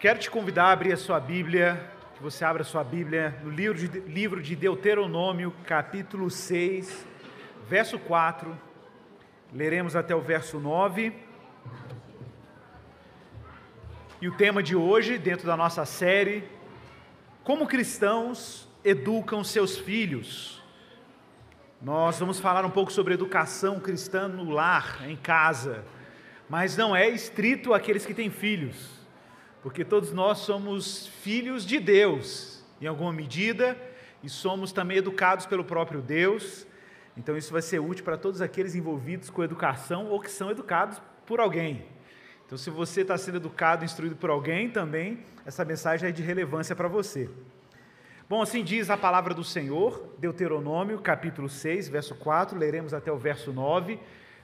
Quero te convidar a abrir a sua Bíblia, que você abra a sua Bíblia no livro de, livro de Deuteronômio, capítulo 6, verso 4. Leremos até o verso 9. E o tema de hoje, dentro da nossa série, como cristãos educam seus filhos. Nós vamos falar um pouco sobre educação cristã no lar, em casa, mas não é estrito aqueles que têm filhos porque todos nós somos filhos de Deus, em alguma medida, e somos também educados pelo próprio Deus. Então, isso vai ser útil para todos aqueles envolvidos com educação ou que são educados por alguém. Então, se você está sendo educado, instruído por alguém também, essa mensagem é de relevância para você. Bom, assim diz a palavra do Senhor, Deuteronômio, capítulo 6, verso 4, leremos até o verso 9.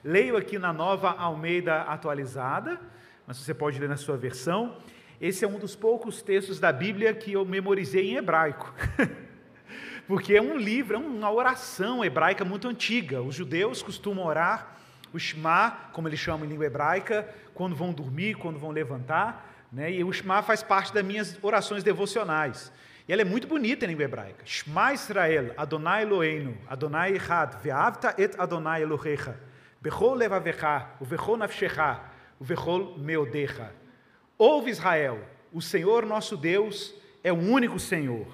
Leio aqui na nova Almeida atualizada, mas você pode ler na sua versão. Esse é um dos poucos textos da Bíblia que eu memorizei em hebraico. Porque é um livro, é uma oração hebraica muito antiga. Os judeus costumam orar o Shema, como eles chamam em língua hebraica, quando vão dormir, quando vão levantar. Né? E o Shema faz parte das minhas orações devocionais. E ela é muito bonita em língua hebraica. Shema Israel, Adonai Eloheinu, Adonai Echad, Ve'avta et Adonai Elohecha, Bechol levavecha, uvechol nafshecha, uvechol meodecha. Ouve Israel, o Senhor nosso Deus é o único Senhor.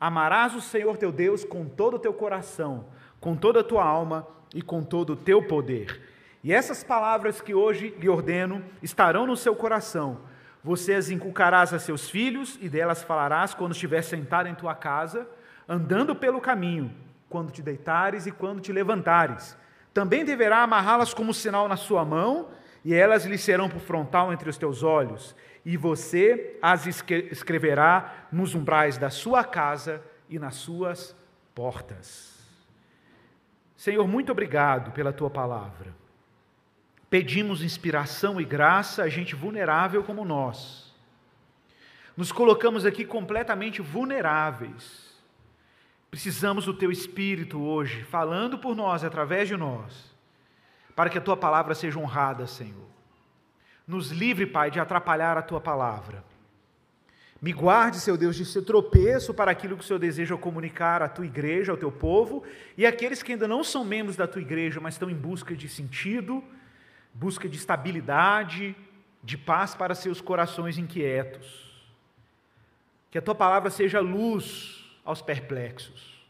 Amarás o Senhor teu Deus com todo o teu coração, com toda a tua alma e com todo o teu poder. E essas palavras que hoje lhe ordeno estarão no seu coração. Você as inculcarás a seus filhos e delas falarás quando estiver sentado em tua casa, andando pelo caminho, quando te deitares e quando te levantares. Também deverá amarrá-las como sinal na sua mão, e elas lhe serão por frontal entre os teus olhos e você as escreverá nos umbrais da sua casa e nas suas portas. Senhor, muito obrigado pela tua palavra. Pedimos inspiração e graça a gente vulnerável como nós. Nos colocamos aqui completamente vulneráveis. Precisamos do teu espírito hoje, falando por nós, através de nós, para que a tua palavra seja honrada, Senhor. Nos livre, Pai, de atrapalhar a tua palavra. Me guarde, seu Deus, de ser tropeço para aquilo que o Senhor deseja comunicar à tua igreja, ao teu povo, e aqueles que ainda não são membros da tua igreja, mas estão em busca de sentido, busca de estabilidade, de paz para seus corações inquietos. Que a tua palavra seja luz aos perplexos,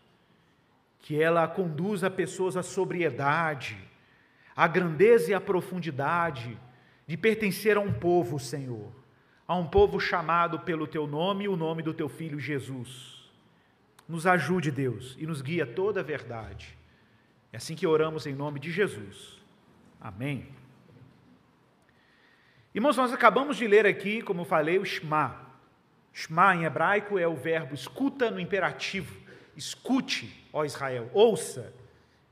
que ela conduza pessoas à sobriedade, à grandeza e à profundidade de pertencer a um povo, Senhor, a um povo chamado pelo teu nome e o nome do teu filho Jesus. Nos ajude, Deus, e nos guia toda a verdade. É assim que oramos em nome de Jesus. Amém. Irmãos, nós acabamos de ler aqui, como eu falei, o Shema. Shema em hebraico é o verbo escuta no imperativo. Escute, ó Israel, ouça.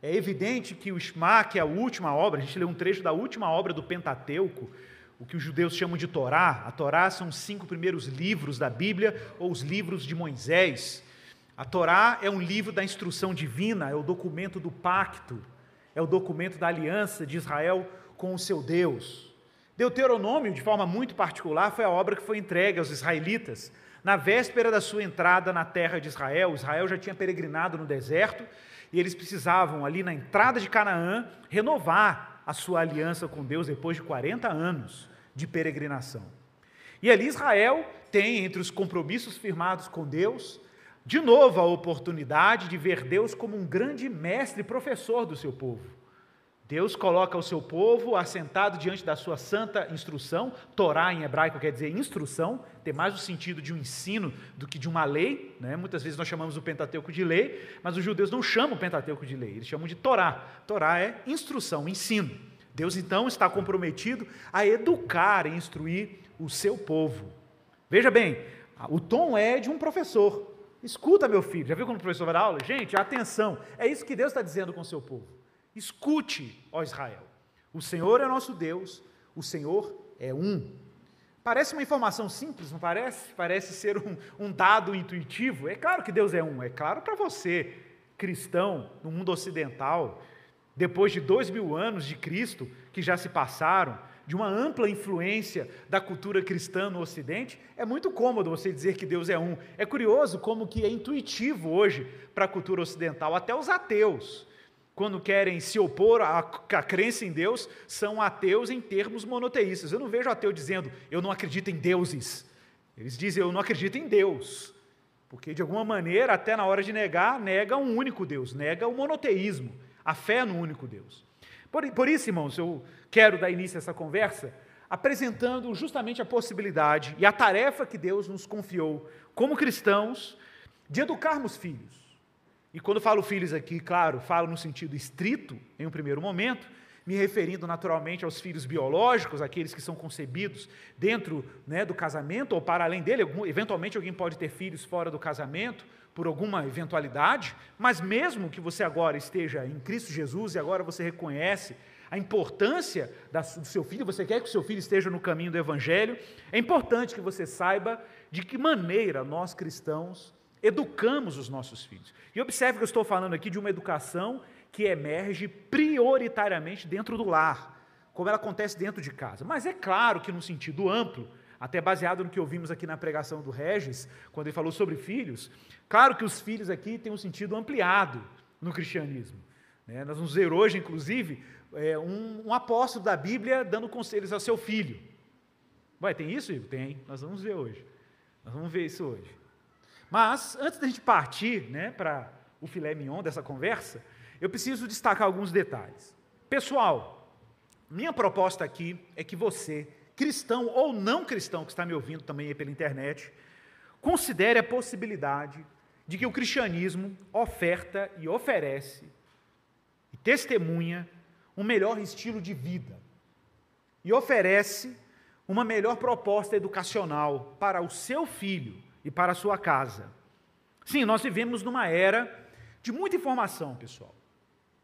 É evidente que o Shema, que é a última obra, a gente lê um trecho da última obra do Pentateuco, o que os judeus chamam de Torá. A Torá são os cinco primeiros livros da Bíblia, ou os livros de Moisés. A Torá é um livro da instrução divina, é o documento do pacto, é o documento da aliança de Israel com o seu Deus. Deuteronômio, de forma muito particular, foi a obra que foi entregue aos israelitas na véspera da sua entrada na terra de Israel. Israel já tinha peregrinado no deserto e eles precisavam, ali na entrada de Canaã, renovar a sua aliança com Deus depois de 40 anos de peregrinação. E ali Israel tem, entre os compromissos firmados com Deus, de novo a oportunidade de ver Deus como um grande mestre e professor do seu povo. Deus coloca o seu povo assentado diante da sua santa instrução, Torá em hebraico quer dizer instrução, tem mais o sentido de um ensino do que de uma lei. Né? Muitas vezes nós chamamos o Pentateuco de lei, mas os judeus não chamam o Pentateuco de lei, eles chamam de Torá. Torá é instrução, ensino. Deus então está comprometido a educar e instruir o seu povo. Veja bem, o tom é de um professor. Escuta, meu filho, já viu quando o professor vai dar aula? Gente, atenção, é isso que Deus está dizendo com o seu povo. Escute, ó Israel, o Senhor é nosso Deus, o Senhor é um. Parece uma informação simples, não parece? Parece ser um, um dado intuitivo. É claro que Deus é um, é claro para você, cristão, no mundo ocidental, depois de dois mil anos de Cristo que já se passaram, de uma ampla influência da cultura cristã no Ocidente, é muito cômodo você dizer que Deus é um. É curioso como que é intuitivo hoje para a cultura ocidental, até os ateus, quando querem se opor à, à crença em Deus, são ateus em termos monoteístas. Eu não vejo ateu dizendo, eu não acredito em deuses. Eles dizem, eu não acredito em Deus. Porque, de alguma maneira, até na hora de negar, nega um único Deus, nega o monoteísmo, a fé no único Deus. Por, por isso, irmãos, eu quero dar início a essa conversa apresentando justamente a possibilidade e a tarefa que Deus nos confiou como cristãos de educarmos filhos. E quando falo filhos aqui, claro, falo no sentido estrito, em um primeiro momento, me referindo naturalmente aos filhos biológicos, aqueles que são concebidos dentro né, do casamento ou para além dele. Eventualmente alguém pode ter filhos fora do casamento, por alguma eventualidade, mas mesmo que você agora esteja em Cristo Jesus e agora você reconhece a importância do seu filho, você quer que o seu filho esteja no caminho do Evangelho, é importante que você saiba de que maneira nós cristãos educamos os nossos filhos. E observe que eu estou falando aqui de uma educação que emerge prioritariamente dentro do lar, como ela acontece dentro de casa. Mas é claro que, num sentido amplo, até baseado no que ouvimos aqui na pregação do Regis, quando ele falou sobre filhos, claro que os filhos aqui têm um sentido ampliado no cristianismo. Né? Nós vamos ver hoje, inclusive, é, um, um, apóstolo da Bíblia dando conselhos ao seu filho. Vai, tem isso? Tem. Nós vamos ver hoje. Nós vamos ver isso hoje. Mas, antes da gente partir né, para o filé mignon dessa conversa, eu preciso destacar alguns detalhes. Pessoal, minha proposta aqui é que você cristão ou não cristão que está me ouvindo também pela internet, considere a possibilidade de que o cristianismo oferta e oferece e testemunha um melhor estilo de vida e oferece uma melhor proposta educacional para o seu filho e para a sua casa. Sim, nós vivemos numa era de muita informação, pessoal.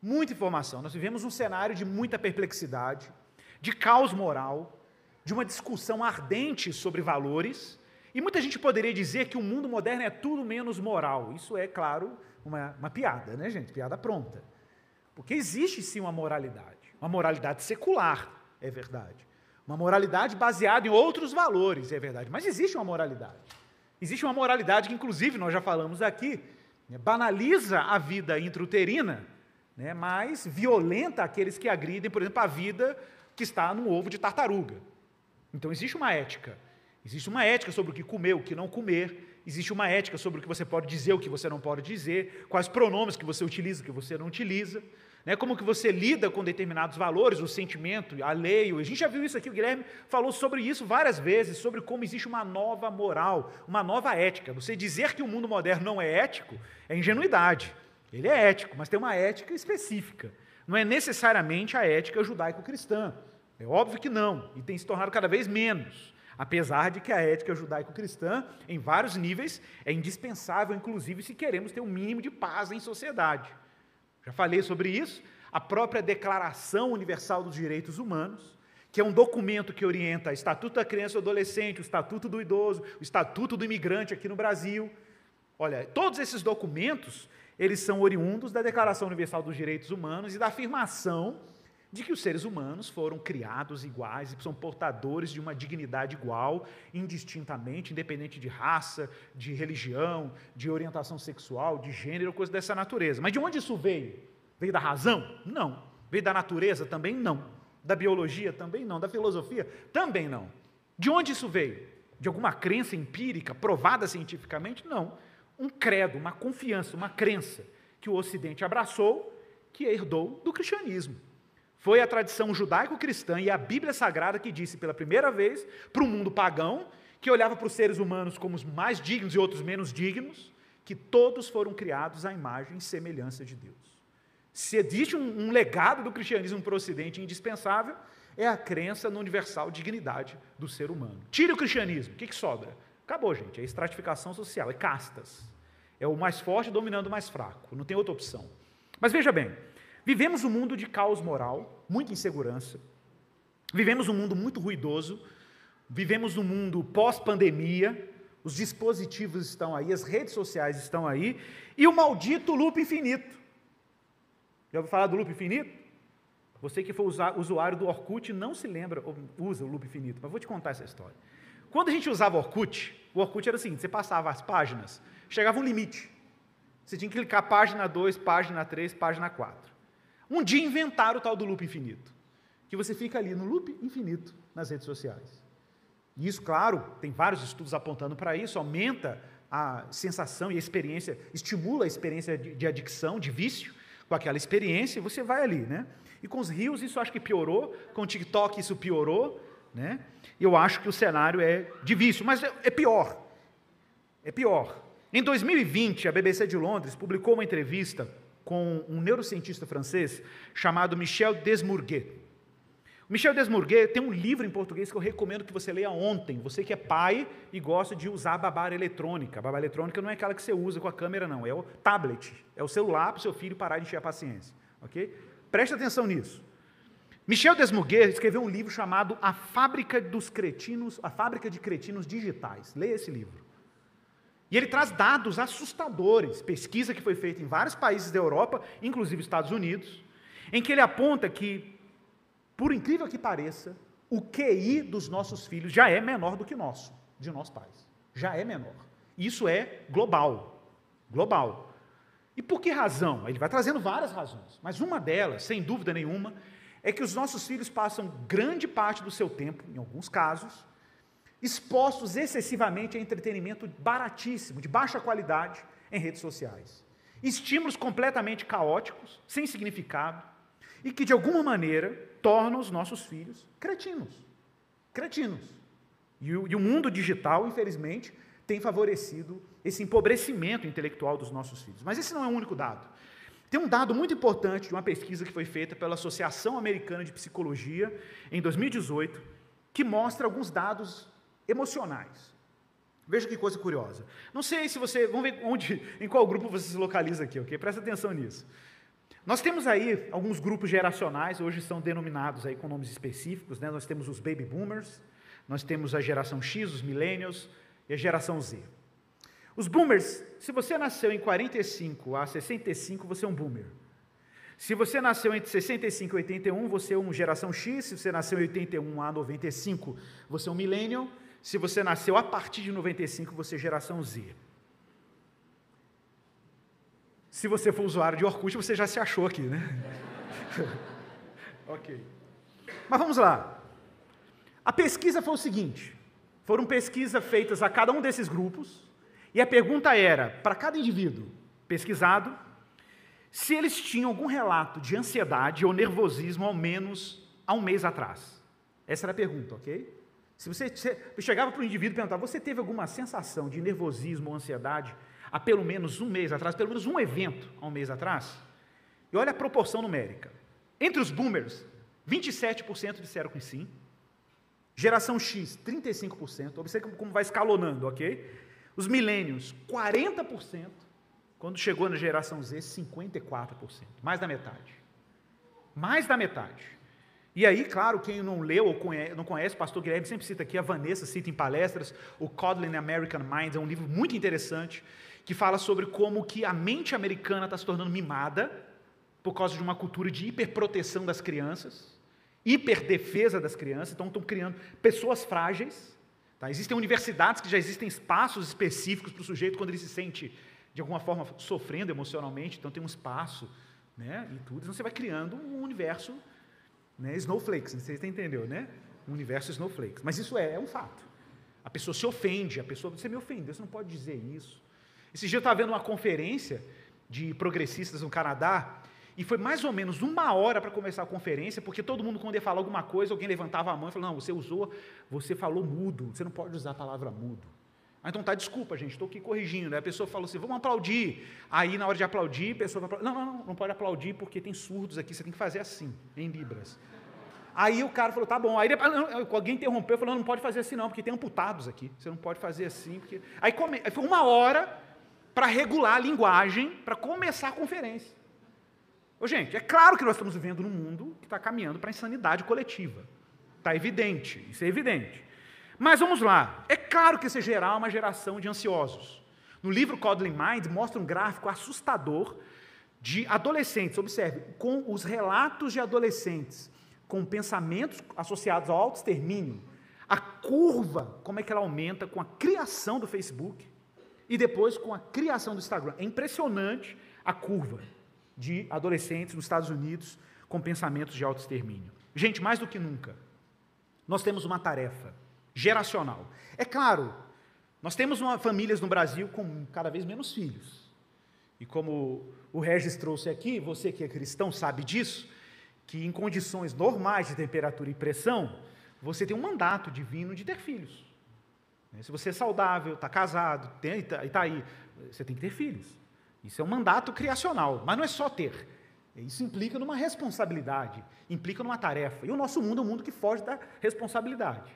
Muita informação. Nós vivemos um cenário de muita perplexidade, de caos moral, de uma discussão ardente sobre valores, e muita gente poderia dizer que o mundo moderno é tudo menos moral. Isso é, claro, uma, uma piada, né, gente? Piada pronta. Porque existe sim uma moralidade, uma moralidade secular, é verdade. Uma moralidade baseada em outros valores, é verdade. Mas existe uma moralidade. Existe uma moralidade que, inclusive, nós já falamos aqui, né, banaliza a vida intrauterina, né, mas violenta aqueles que agridem, por exemplo, a vida que está no ovo de tartaruga. Então existe uma ética. Existe uma ética sobre o que comer, o que não comer. Existe uma ética sobre o que você pode dizer, o que você não pode dizer, quais pronomes que você utiliza, o que você não utiliza. Né? Como que você lida com determinados valores, o sentimento, a lei. A gente já viu isso aqui, o Guilherme falou sobre isso várias vezes, sobre como existe uma nova moral, uma nova ética. Você dizer que o mundo moderno não é ético é ingenuidade. Ele é ético, mas tem uma ética específica. Não é necessariamente a ética judaico-cristã. É óbvio que não, e tem se tornado cada vez menos. Apesar de que a ética judaico-cristã, em vários níveis, é indispensável, inclusive, se queremos ter um mínimo de paz em sociedade. Já falei sobre isso. A própria Declaração Universal dos Direitos Humanos, que é um documento que orienta o Estatuto da Criança e do Adolescente, o Estatuto do Idoso, o Estatuto do Imigrante aqui no Brasil. Olha, todos esses documentos, eles são oriundos da Declaração Universal dos Direitos Humanos e da afirmação de que os seres humanos foram criados iguais e são portadores de uma dignidade igual, indistintamente, independente de raça, de religião, de orientação sexual, de gênero, coisa dessa natureza. Mas de onde isso veio? Veio da razão? Não. Veio da natureza? Também não. Da biologia? Também não. Da filosofia? Também não. De onde isso veio? De alguma crença empírica, provada cientificamente? Não. Um credo, uma confiança, uma crença que o Ocidente abraçou, que herdou do cristianismo. Foi a tradição judaico-cristã e a Bíblia Sagrada que disse pela primeira vez para o mundo pagão, que olhava para os seres humanos como os mais dignos e outros menos dignos, que todos foram criados à imagem e semelhança de Deus. Se existe um, um legado do cristianismo para o Ocidente indispensável, é a crença na universal dignidade do ser humano. Tire o cristianismo, o que, que sobra? Acabou, gente, é estratificação social, é castas. É o mais forte dominando o mais fraco, não tem outra opção. Mas veja bem, Vivemos um mundo de caos moral, muita insegurança. Vivemos um mundo muito ruidoso. Vivemos um mundo pós-pandemia. Os dispositivos estão aí, as redes sociais estão aí. E o maldito loop infinito. Já ouviu falar do loop infinito? Você que foi usuário do Orkut não se lembra, usa o loop infinito, mas vou te contar essa história. Quando a gente usava o Orkut, o Orkut era o seguinte: você passava as páginas, chegava um limite. Você tinha que clicar página 2, página 3, página 4. Um dia inventaram o tal do loop infinito, que você fica ali no loop infinito nas redes sociais. E isso, claro, tem vários estudos apontando para isso, aumenta a sensação e a experiência, estimula a experiência de, de adicção, de vício, com aquela experiência, e você vai ali, né? E com os rios isso acho que piorou, com o TikTok isso piorou, né? Eu acho que o cenário é de vício, mas é, é pior. É pior. Em 2020, a BBC de Londres publicou uma entrevista com um neurocientista francês chamado Michel Desmourguet. Michel Desmourguet tem um livro em português que eu recomendo que você leia ontem. Você que é pai e gosta de usar a babá eletrônica. A babá eletrônica não é aquela que você usa com a câmera, não. É o tablet. É o celular para o seu filho parar de encher a paciência. Ok? Preste atenção nisso. Michel Desmourguet escreveu um livro chamado A Fábrica dos Cretinos, A Fábrica de Cretinos Digitais. Leia esse livro. E ele traz dados assustadores, pesquisa que foi feita em vários países da Europa, inclusive Estados Unidos, em que ele aponta que por incrível que pareça, o QI dos nossos filhos já é menor do que nosso, de nós pais. Já é menor. Isso é global. Global. E por que razão? Ele vai trazendo várias razões, mas uma delas, sem dúvida nenhuma, é que os nossos filhos passam grande parte do seu tempo, em alguns casos, expostos excessivamente a entretenimento baratíssimo, de baixa qualidade, em redes sociais. Estímulos completamente caóticos, sem significado, e que, de alguma maneira, torna os nossos filhos cretinos. Cretinos. E o, e o mundo digital, infelizmente, tem favorecido esse empobrecimento intelectual dos nossos filhos. Mas esse não é o único dado. Tem um dado muito importante de uma pesquisa que foi feita pela Associação Americana de Psicologia em 2018, que mostra alguns dados emocionais. Veja que coisa curiosa. Não sei se você. Vamos ver onde, em qual grupo você se localiza aqui, ok? Presta atenção nisso. Nós temos aí alguns grupos geracionais, hoje são denominados aí com nomes específicos, né? nós temos os baby boomers, nós temos a geração X, os millennials e a geração Z. Os boomers, se você nasceu em 45 a 65, você é um boomer. Se você nasceu entre 65 e 81, você é um geração X. Se você nasceu em 81 a 95, você é um millennial. Se você nasceu a partir de 95, você é geração Z. Se você for usuário de Orkut, você já se achou aqui, né? ok. Mas vamos lá. A pesquisa foi o seguinte: foram pesquisas feitas a cada um desses grupos, e a pergunta era, para cada indivíduo pesquisado, se eles tinham algum relato de ansiedade ou nervosismo ao menos há um mês atrás. Essa era a pergunta, ok? Se você chegava para o indivíduo e perguntava, você teve alguma sensação de nervosismo ou ansiedade há pelo menos um mês atrás, pelo menos um evento há um mês atrás, e olha a proporção numérica. Entre os boomers, 27% disseram que sim. Geração X, 35%. Observe como vai escalonando, ok? Os milênios, 40%. Quando chegou na geração Z, 54%. Mais da metade. Mais da metade. E aí, claro, quem não leu ou conhece, não conhece, o pastor Guilherme sempre cita aqui, a Vanessa cita em palestras, o Codlin American Minds, é um livro muito interessante, que fala sobre como que a mente americana está se tornando mimada por causa de uma cultura de hiperproteção das crianças, hiperdefesa das crianças, então estão criando pessoas frágeis. Tá? Existem universidades que já existem espaços específicos para o sujeito quando ele se sente, de alguma forma, sofrendo emocionalmente, então tem um espaço né, e tudo. Então você vai criando um universo né, snowflakes, você entendeu, né? Um universo snowflakes. Mas isso é, é um fato. A pessoa se ofende, a pessoa, você me ofendeu, você não pode dizer isso. Esse dia eu estava vendo uma conferência de progressistas no Canadá, e foi mais ou menos uma hora para começar a conferência, porque todo mundo, quando ia falar alguma coisa, alguém levantava a mão e falou: Não, você usou, você falou mudo, você não pode usar a palavra mudo. Ah, então tá, desculpa, gente, estou aqui corrigindo. Aí a pessoa falou assim: Vamos aplaudir. Aí, na hora de aplaudir, a pessoa vai. Não, não, não, não pode aplaudir porque tem surdos aqui, você tem que fazer assim, em Libras. Aí o cara falou: Tá bom. Aí alguém interrompeu, falou: Não pode fazer assim, não, porque tem amputados aqui. Você não pode fazer assim. Porque... Aí, come... foi uma hora para regular a linguagem, para começar a conferência. Ô, gente, é claro que nós estamos vivendo num mundo que está caminhando para a insanidade coletiva. Está evidente, isso é evidente. Mas vamos lá. É claro que isso gerar uma geração de ansiosos. No livro Codling Mind mostra um gráfico assustador de adolescentes, observe, com os relatos de adolescentes com pensamentos associados ao auto-extermínio, a curva, como é que ela aumenta com a criação do Facebook e depois com a criação do Instagram. É impressionante a curva de adolescentes nos Estados Unidos com pensamentos de auto-extermínio. Gente, mais do que nunca, nós temos uma tarefa geracional. É claro, nós temos uma, famílias no Brasil com cada vez menos filhos. E como o Regis trouxe aqui, você que é cristão sabe disso, que em condições normais de temperatura e pressão, você tem um mandato divino de ter filhos. Se você é saudável, está casado, está aí, você tem que ter filhos. Isso é um mandato criacional, mas não é só ter. Isso implica numa responsabilidade, implica numa tarefa. E o nosso mundo é um mundo que foge da responsabilidade.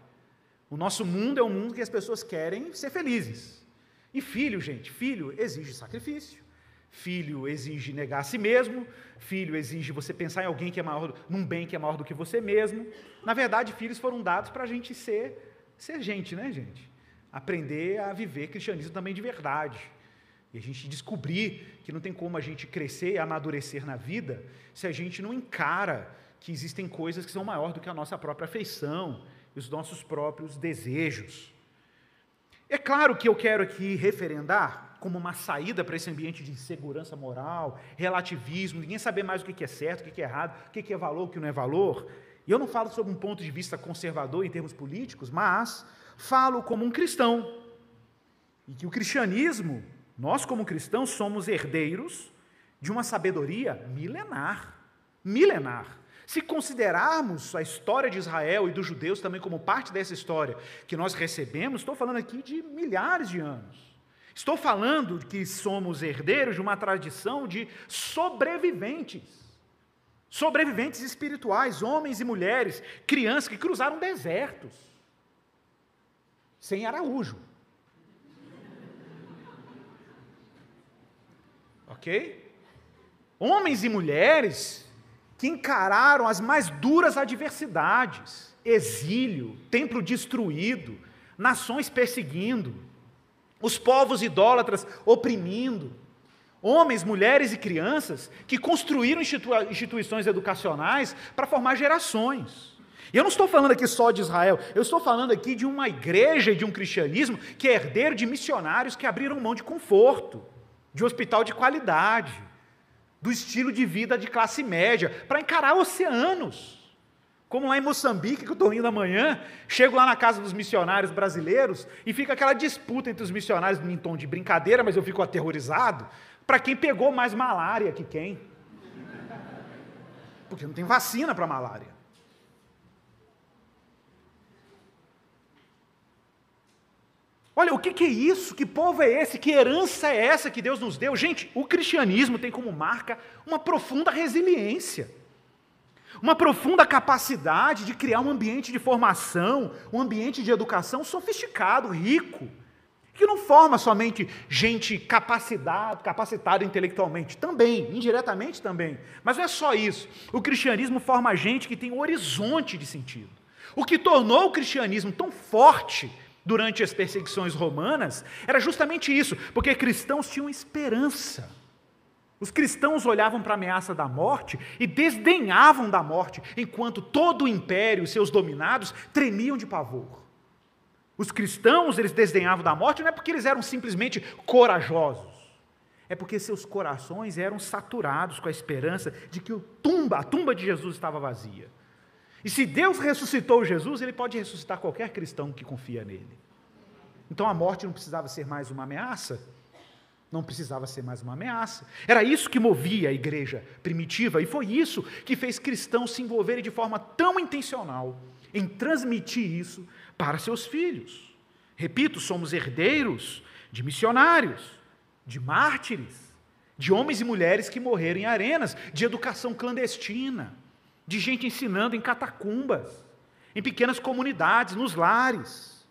O nosso mundo é um mundo que as pessoas querem ser felizes. E filho, gente, filho exige sacrifício. Filho exige negar a si mesmo, filho exige você pensar em alguém que é maior, num bem que é maior do que você mesmo. Na verdade, filhos foram dados para a gente ser, ser gente, né, gente? Aprender a viver cristianismo também de verdade. E a gente descobrir que não tem como a gente crescer e amadurecer na vida se a gente não encara que existem coisas que são maior do que a nossa própria afeição os nossos próprios desejos. É claro que eu quero aqui referendar como uma saída para esse ambiente de insegurança moral, relativismo, ninguém saber mais o que é certo, o que é errado, o que é valor, o que não é valor. E eu não falo sobre um ponto de vista conservador em termos políticos, mas falo como um cristão. E que o cristianismo, nós como cristãos, somos herdeiros de uma sabedoria milenar. Milenar. Se considerarmos a história de Israel e dos judeus também como parte dessa história que nós recebemos, estou falando aqui de milhares de anos. Estou falando que somos herdeiros de uma tradição de sobreviventes. Sobreviventes espirituais, homens e mulheres, crianças que cruzaram desertos. Sem Araújo. Ok? Homens e mulheres que encararam as mais duras adversidades, exílio, templo destruído, nações perseguindo, os povos idólatras oprimindo, homens, mulheres e crianças que construíram instituições educacionais para formar gerações. E eu não estou falando aqui só de Israel, eu estou falando aqui de uma igreja e de um cristianismo que é herdeiro de missionários que abriram mão de conforto, de hospital de qualidade, do estilo de vida de classe média, para encarar oceanos. Como lá em Moçambique, que eu estou indo amanhã, chego lá na casa dos missionários brasileiros e fica aquela disputa entre os missionários em tom de brincadeira, mas eu fico aterrorizado, para quem pegou mais malária que quem. Porque não tem vacina para malária. Olha, o que, é isso? Que povo é esse? Que herança é essa que Deus nos deu? Gente, o cristianismo tem como marca uma profunda resiliência uma profunda capacidade de criar um ambiente de formação, um ambiente de educação sofisticado, rico, que não forma somente gente capacitada, capacitada intelectualmente, também, indiretamente também. Mas não é só isso. O cristianismo forma gente que tem um horizonte de sentido. O que tornou o cristianismo tão forte durante as perseguições romanas era justamente isso, porque cristãos tinham esperança. Os cristãos olhavam para a ameaça da morte e desdenhavam da morte, enquanto todo o império e seus dominados tremiam de pavor. Os cristãos, eles desdenhavam da morte não é porque eles eram simplesmente corajosos, é porque seus corações eram saturados com a esperança de que o tumba, a tumba de Jesus estava vazia. E se Deus ressuscitou Jesus, ele pode ressuscitar qualquer cristão que confia nele. Então a morte não precisava ser mais uma ameaça, não precisava ser mais uma ameaça. Era isso que movia a igreja primitiva e foi isso que fez cristãos se envolverem de forma tão intencional em transmitir isso para seus filhos. Repito, somos herdeiros de missionários, de mártires, de homens e mulheres que morreram em arenas, de educação clandestina, de gente ensinando em catacumbas, em pequenas comunidades, nos lares.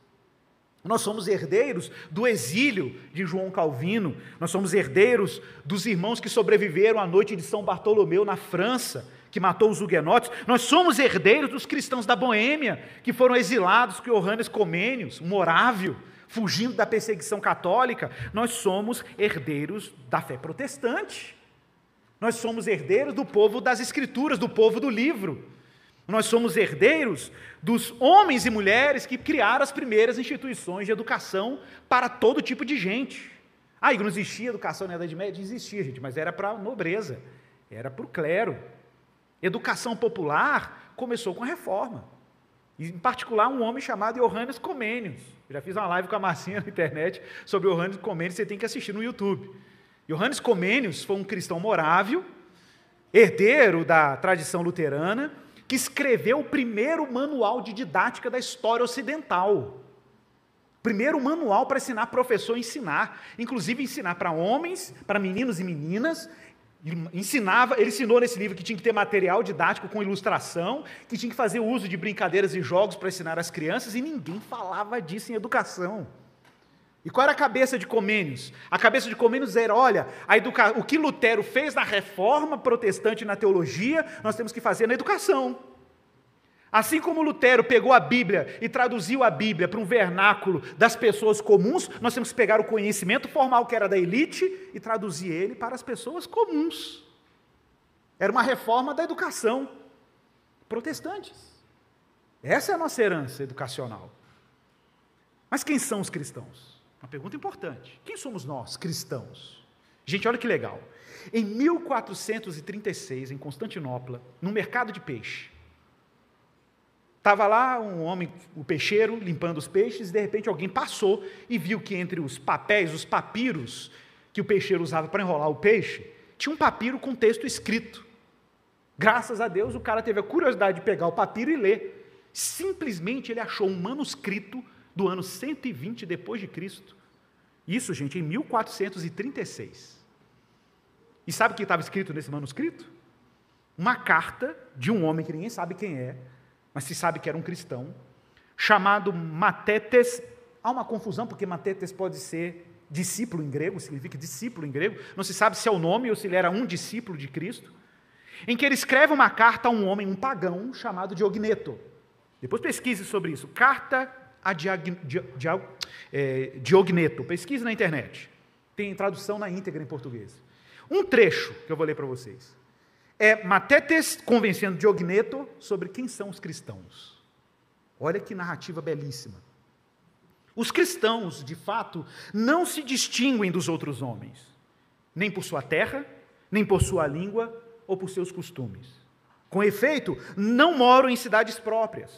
Nós somos herdeiros do exílio de João Calvino, nós somos herdeiros dos irmãos que sobreviveram à noite de São Bartolomeu na França, que matou os huguenotes, nós somos herdeiros dos cristãos da Boêmia, que foram exilados com Johannes Comênios, um morávio, fugindo da perseguição católica, nós somos herdeiros da fé protestante. Nós somos herdeiros do povo das Escrituras, do povo do livro. Nós somos herdeiros dos homens e mulheres que criaram as primeiras instituições de educação para todo tipo de gente. Ah, e não existia educação na Idade Média? Existia, gente, mas era para a nobreza, era para o clero. Educação popular começou com a reforma. E, em particular, um homem chamado Johannes Comênios. já fiz uma live com a Marcinha na internet sobre Johannes Comênios, você tem que assistir no YouTube. Johannes Comênios foi um cristão morável, herdeiro da tradição luterana, que escreveu o primeiro manual de didática da história ocidental. Primeiro manual para ensinar professor a ensinar, inclusive ensinar para homens, para meninos e meninas. Ele ensinava, ele ensinou nesse livro que tinha que ter material didático com ilustração, que tinha que fazer uso de brincadeiras e jogos para ensinar as crianças, e ninguém falava disso em educação. E qual era a cabeça de Comênios? A cabeça de Comênios era: olha, educa... o que Lutero fez na reforma protestante na teologia, nós temos que fazer na educação. Assim como Lutero pegou a Bíblia e traduziu a Bíblia para um vernáculo das pessoas comuns, nós temos que pegar o conhecimento formal que era da elite e traduzir ele para as pessoas comuns. Era uma reforma da educação. Protestantes. Essa é a nossa herança educacional. Mas quem são os cristãos? Uma pergunta importante. Quem somos nós, cristãos? Gente, olha que legal. Em 1436, em Constantinopla, no mercado de peixe, estava lá um homem, o peixeiro, limpando os peixes, e de repente alguém passou e viu que entre os papéis, os papiros que o peixeiro usava para enrolar o peixe, tinha um papiro com texto escrito. Graças a Deus, o cara teve a curiosidade de pegar o papiro e ler. Simplesmente ele achou um manuscrito do ano 120 depois de Cristo. Isso, gente, em 1436. E sabe o que estava escrito nesse manuscrito? Uma carta de um homem que ninguém sabe quem é, mas se sabe que era um cristão, chamado Matetes. Há uma confusão, porque Matetes pode ser discípulo em grego, significa discípulo em grego. Não se sabe se é o nome ou se ele era um discípulo de Cristo. Em que ele escreve uma carta a um homem, um pagão, chamado Diogneto. Depois pesquise sobre isso. Carta a é, Diogneto. Pesquise na internet. Tem tradução na íntegra em português. Um trecho que eu vou ler para vocês. É Matetes convencendo Diogneto sobre quem são os cristãos. Olha que narrativa belíssima. Os cristãos, de fato, não se distinguem dos outros homens, nem por sua terra, nem por sua língua ou por seus costumes. Com efeito, não moram em cidades próprias,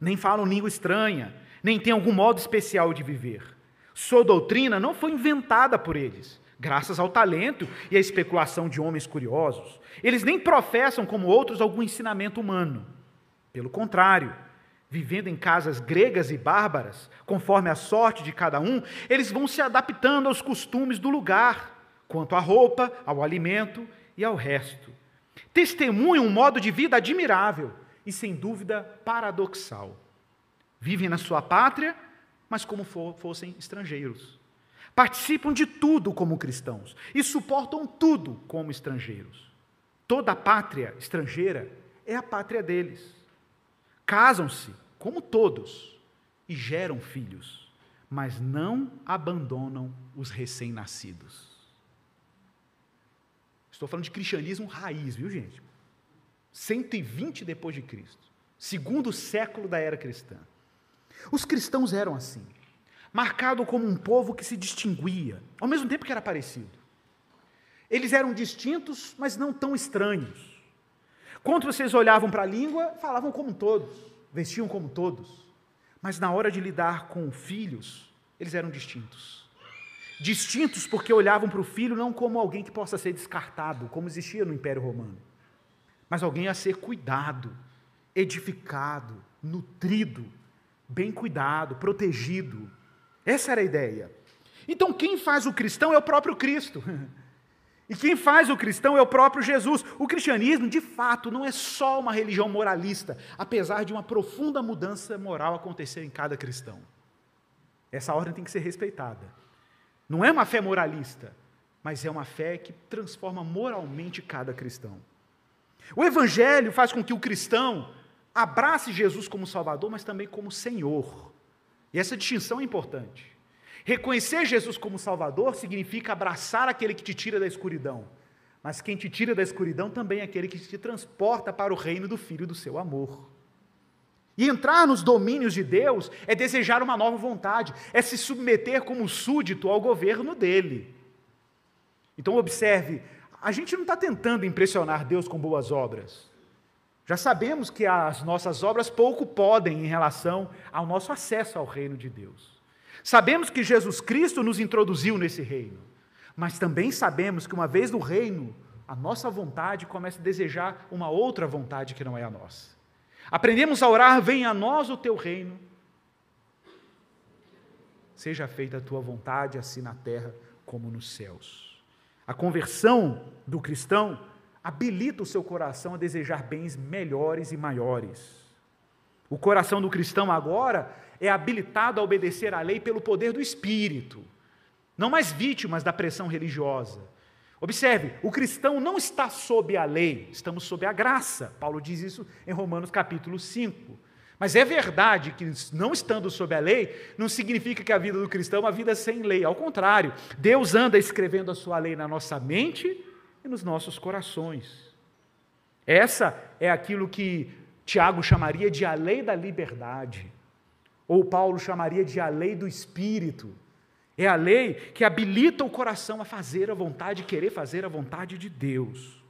nem falam língua estranha, nem tem algum modo especial de viver. Sua doutrina não foi inventada por eles, graças ao talento e à especulação de homens curiosos. Eles nem professam, como outros, algum ensinamento humano. Pelo contrário, vivendo em casas gregas e bárbaras, conforme a sorte de cada um, eles vão se adaptando aos costumes do lugar, quanto à roupa, ao alimento e ao resto. Testemunham um modo de vida admirável e, sem dúvida, paradoxal. Vivem na sua pátria, mas como fossem estrangeiros. Participam de tudo como cristãos e suportam tudo como estrangeiros. Toda a pátria estrangeira é a pátria deles. Casam-se, como todos, e geram filhos, mas não abandonam os recém-nascidos. Estou falando de cristianismo raiz, viu, gente? 120 depois de Cristo, segundo século da era cristã. Os cristãos eram assim, marcado como um povo que se distinguia, ao mesmo tempo que era parecido. Eles eram distintos, mas não tão estranhos. Quando vocês olhavam para a língua, falavam como todos, vestiam como todos. Mas na hora de lidar com filhos, eles eram distintos. Distintos porque olhavam para o filho não como alguém que possa ser descartado, como existia no Império Romano, mas alguém a ser cuidado, edificado, nutrido, bem cuidado, protegido. Essa era a ideia. Então, quem faz o cristão é o próprio Cristo. E quem faz o cristão é o próprio Jesus. O cristianismo, de fato, não é só uma religião moralista, apesar de uma profunda mudança moral acontecer em cada cristão. Essa ordem tem que ser respeitada. Não é uma fé moralista, mas é uma fé que transforma moralmente cada cristão. O Evangelho faz com que o cristão abrace Jesus como Salvador, mas também como Senhor. E essa distinção é importante. Reconhecer Jesus como Salvador significa abraçar aquele que te tira da escuridão, Mas quem te tira da escuridão também é aquele que te transporta para o reino do Filho do seu amor. E entrar nos domínios de Deus é desejar uma nova vontade, é se submeter como súdito ao governo dele. Então, observe: a gente não está tentando impressionar Deus com boas obras. Já sabemos que as nossas obras pouco podem em relação ao nosso acesso ao reino de Deus. Sabemos que Jesus Cristo nos introduziu nesse reino, mas também sabemos que uma vez no reino, a nossa vontade começa a desejar uma outra vontade que não é a nossa. Aprendemos a orar: venha a nós o teu reino, seja feita a tua vontade, assim na terra como nos céus. A conversão do cristão habilita o seu coração a desejar bens melhores e maiores. O coração do cristão agora é habilitado a obedecer à lei pelo poder do Espírito, não mais vítimas da pressão religiosa. Observe, o cristão não está sob a lei, estamos sob a graça. Paulo diz isso em Romanos capítulo 5. Mas é verdade que, não estando sob a lei, não significa que a vida do cristão é uma vida sem lei. Ao contrário, Deus anda escrevendo a sua lei na nossa mente e nos nossos corações. Essa é aquilo que Tiago chamaria de a lei da liberdade, ou Paulo chamaria de a lei do espírito. É a lei que habilita o coração a fazer a vontade, querer fazer a vontade de Deus.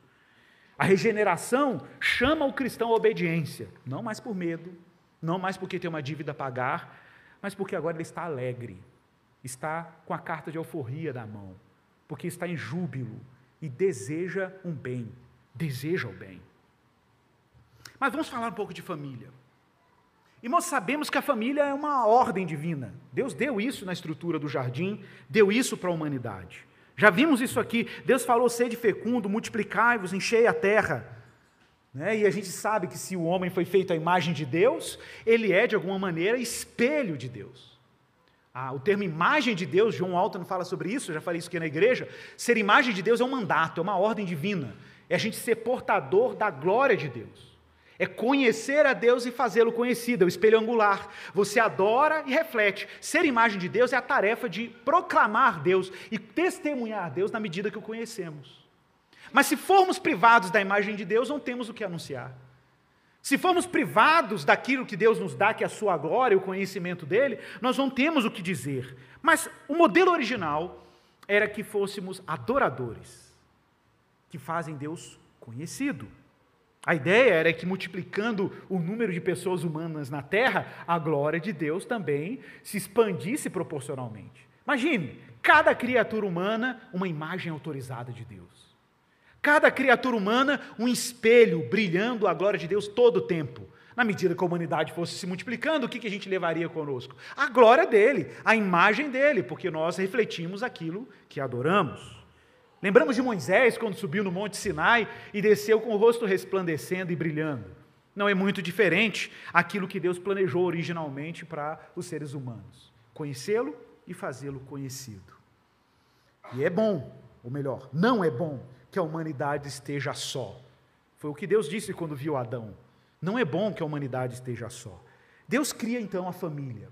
A regeneração chama o cristão à obediência, não mais por medo, não mais porque tem uma dívida a pagar, mas porque agora ele está alegre, está com a carta de alforria na mão, porque está em júbilo, e deseja um bem, deseja o bem. Mas vamos falar um pouco de família. E nós sabemos que a família é uma ordem divina. Deus deu isso na estrutura do jardim, deu isso para a humanidade. Já vimos isso aqui. Deus falou: sede fecundo, multiplicai-vos, enchei a terra. Né? E a gente sabe que se o homem foi feito à imagem de Deus, ele é, de alguma maneira, espelho de Deus. Ah, o termo imagem de Deus, João Alton fala sobre isso, eu já falei isso aqui na igreja. Ser imagem de Deus é um mandato, é uma ordem divina. É a gente ser portador da glória de Deus. É conhecer a Deus e fazê-lo conhecido, é o espelho angular. Você adora e reflete. Ser imagem de Deus é a tarefa de proclamar Deus e testemunhar Deus na medida que o conhecemos. Mas se formos privados da imagem de Deus, não temos o que anunciar. Se formos privados daquilo que Deus nos dá, que é a sua glória, o conhecimento dele, nós não temos o que dizer. Mas o modelo original era que fôssemos adoradores, que fazem Deus conhecido. A ideia era que, multiplicando o número de pessoas humanas na terra, a glória de Deus também se expandisse proporcionalmente. Imagine, cada criatura humana, uma imagem autorizada de Deus. Cada criatura humana, um espelho brilhando a glória de Deus todo o tempo. Na medida que a humanidade fosse se multiplicando, o que a gente levaria conosco? A glória dele, a imagem dele, porque nós refletimos aquilo que adoramos. Lembramos de Moisés quando subiu no Monte Sinai e desceu com o rosto resplandecendo e brilhando. Não é muito diferente aquilo que Deus planejou originalmente para os seres humanos: conhecê-lo e fazê-lo conhecido. E é bom, ou melhor, não é bom que a humanidade esteja só. Foi o que Deus disse quando viu Adão. Não é bom que a humanidade esteja só. Deus cria então a família.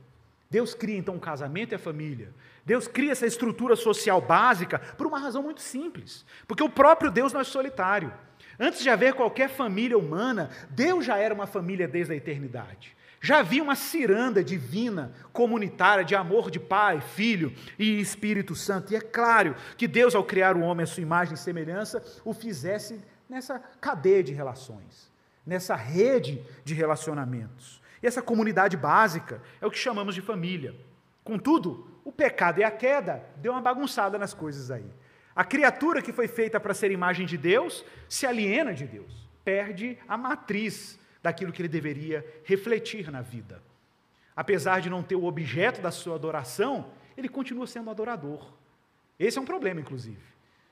Deus cria então o casamento e a família. Deus cria essa estrutura social básica por uma razão muito simples. Porque o próprio Deus não é solitário. Antes de haver qualquer família humana, Deus já era uma família desde a eternidade. Já havia uma ciranda divina, comunitária, de amor de Pai, Filho e Espírito Santo. E é claro que Deus, ao criar o homem à sua imagem e semelhança, o fizesse nessa cadeia de relações, nessa rede de relacionamentos. E essa comunidade básica é o que chamamos de família. Contudo, o pecado e a queda deu uma bagunçada nas coisas aí. A criatura que foi feita para ser imagem de Deus se aliena de Deus, perde a matriz daquilo que ele deveria refletir na vida. Apesar de não ter o objeto da sua adoração, ele continua sendo adorador. Esse é um problema, inclusive,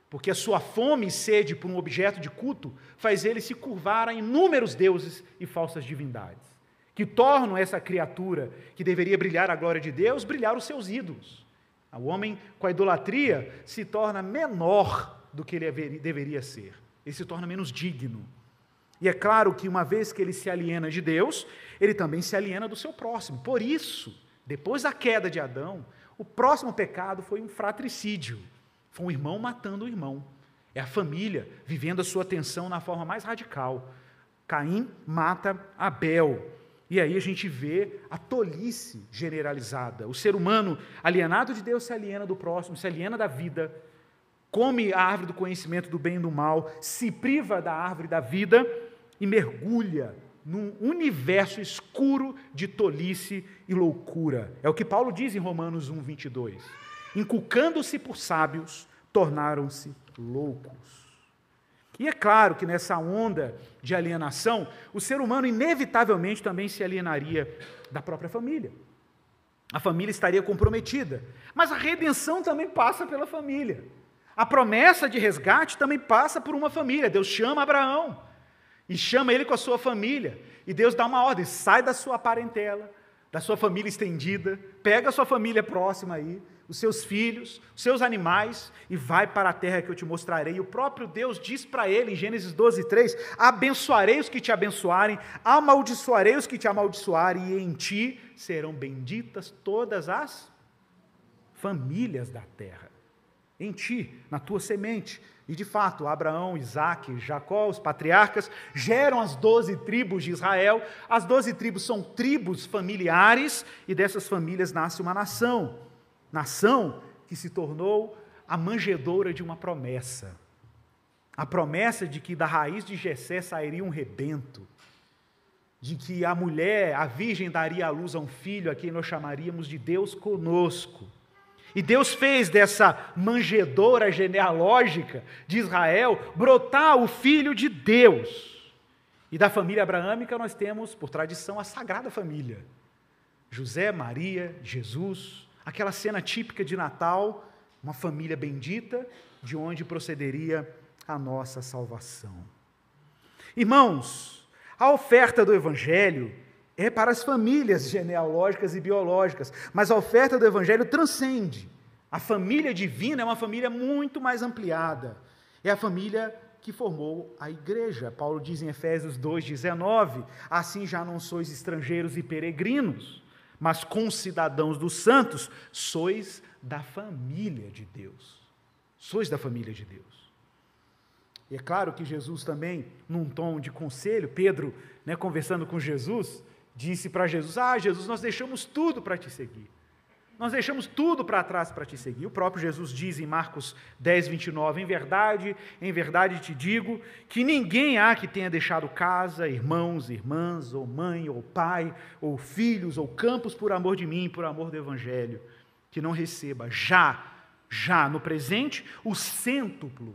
porque a sua fome e sede por um objeto de culto faz ele se curvar a inúmeros deuses e falsas divindades, que tornam essa criatura que deveria brilhar a glória de Deus, brilhar os seus ídolos. O homem, com a idolatria, se torna menor do que ele deveria ser, ele se torna menos digno. E é claro que uma vez que ele se aliena de Deus, ele também se aliena do seu próximo. Por isso, depois da queda de Adão, o próximo pecado foi um fratricídio. Foi um irmão matando o irmão. É a família vivendo a sua tensão na forma mais radical. Caim mata Abel. E aí a gente vê a tolice generalizada. O ser humano alienado de Deus se aliena do próximo, se aliena da vida, come a árvore do conhecimento do bem e do mal, se priva da árvore da vida e mergulha num universo escuro de tolice e loucura. É o que Paulo diz em Romanos 1, 22. Inculcando-se por sábios, tornaram-se loucos. E é claro que nessa onda de alienação, o ser humano inevitavelmente também se alienaria da própria família. A família estaria comprometida. Mas a redenção também passa pela família. A promessa de resgate também passa por uma família. Deus chama Abraão e chama ele com a sua família. E Deus dá uma ordem: sai da sua parentela, da sua família estendida, pega a sua família próxima aí, os seus filhos, os seus animais, e vai para a terra que eu te mostrarei. E o próprio Deus diz para ele, em Gênesis 12, 3: Abençoarei os que te abençoarem, amaldiçoarei os que te amaldiçoarem, e em ti serão benditas todas as famílias da terra. Em ti, na tua semente. E de fato, Abraão, Isaac, Jacó, os patriarcas, geram as doze tribos de Israel. As doze tribos são tribos familiares, e dessas famílias nasce uma nação nação que se tornou a manjedoura de uma promessa. A promessa de que da raiz de Jessé sairia um rebento, de que a mulher, a virgem, daria à luz a um filho a quem nós chamaríamos de Deus conosco. E Deus fez dessa manjedoura genealógica de Israel brotar o filho de Deus. E da família abraâmica nós temos, por tradição, a sagrada família: José, Maria, Jesus, aquela cena típica de Natal, uma família bendita, de onde procederia a nossa salvação. Irmãos, a oferta do Evangelho é para as famílias genealógicas e biológicas, mas a oferta do Evangelho transcende. A família divina é uma família muito mais ampliada. É a família que formou a igreja. Paulo diz em Efésios 2,19: Assim já não sois estrangeiros e peregrinos mas concidadãos dos santos, sois da família de Deus. Sois da família de Deus. E é claro que Jesus também, num tom de conselho, Pedro, né, conversando com Jesus, disse para Jesus: Ah, Jesus, nós deixamos tudo para te seguir. Nós deixamos tudo para trás para te seguir. O próprio Jesus diz em Marcos 10, 29, em verdade, em verdade te digo, que ninguém há que tenha deixado casa, irmãos, irmãs, ou mãe, ou pai, ou filhos, ou campos por amor de mim, por amor do Evangelho, que não receba já, já no presente, o cêntuplo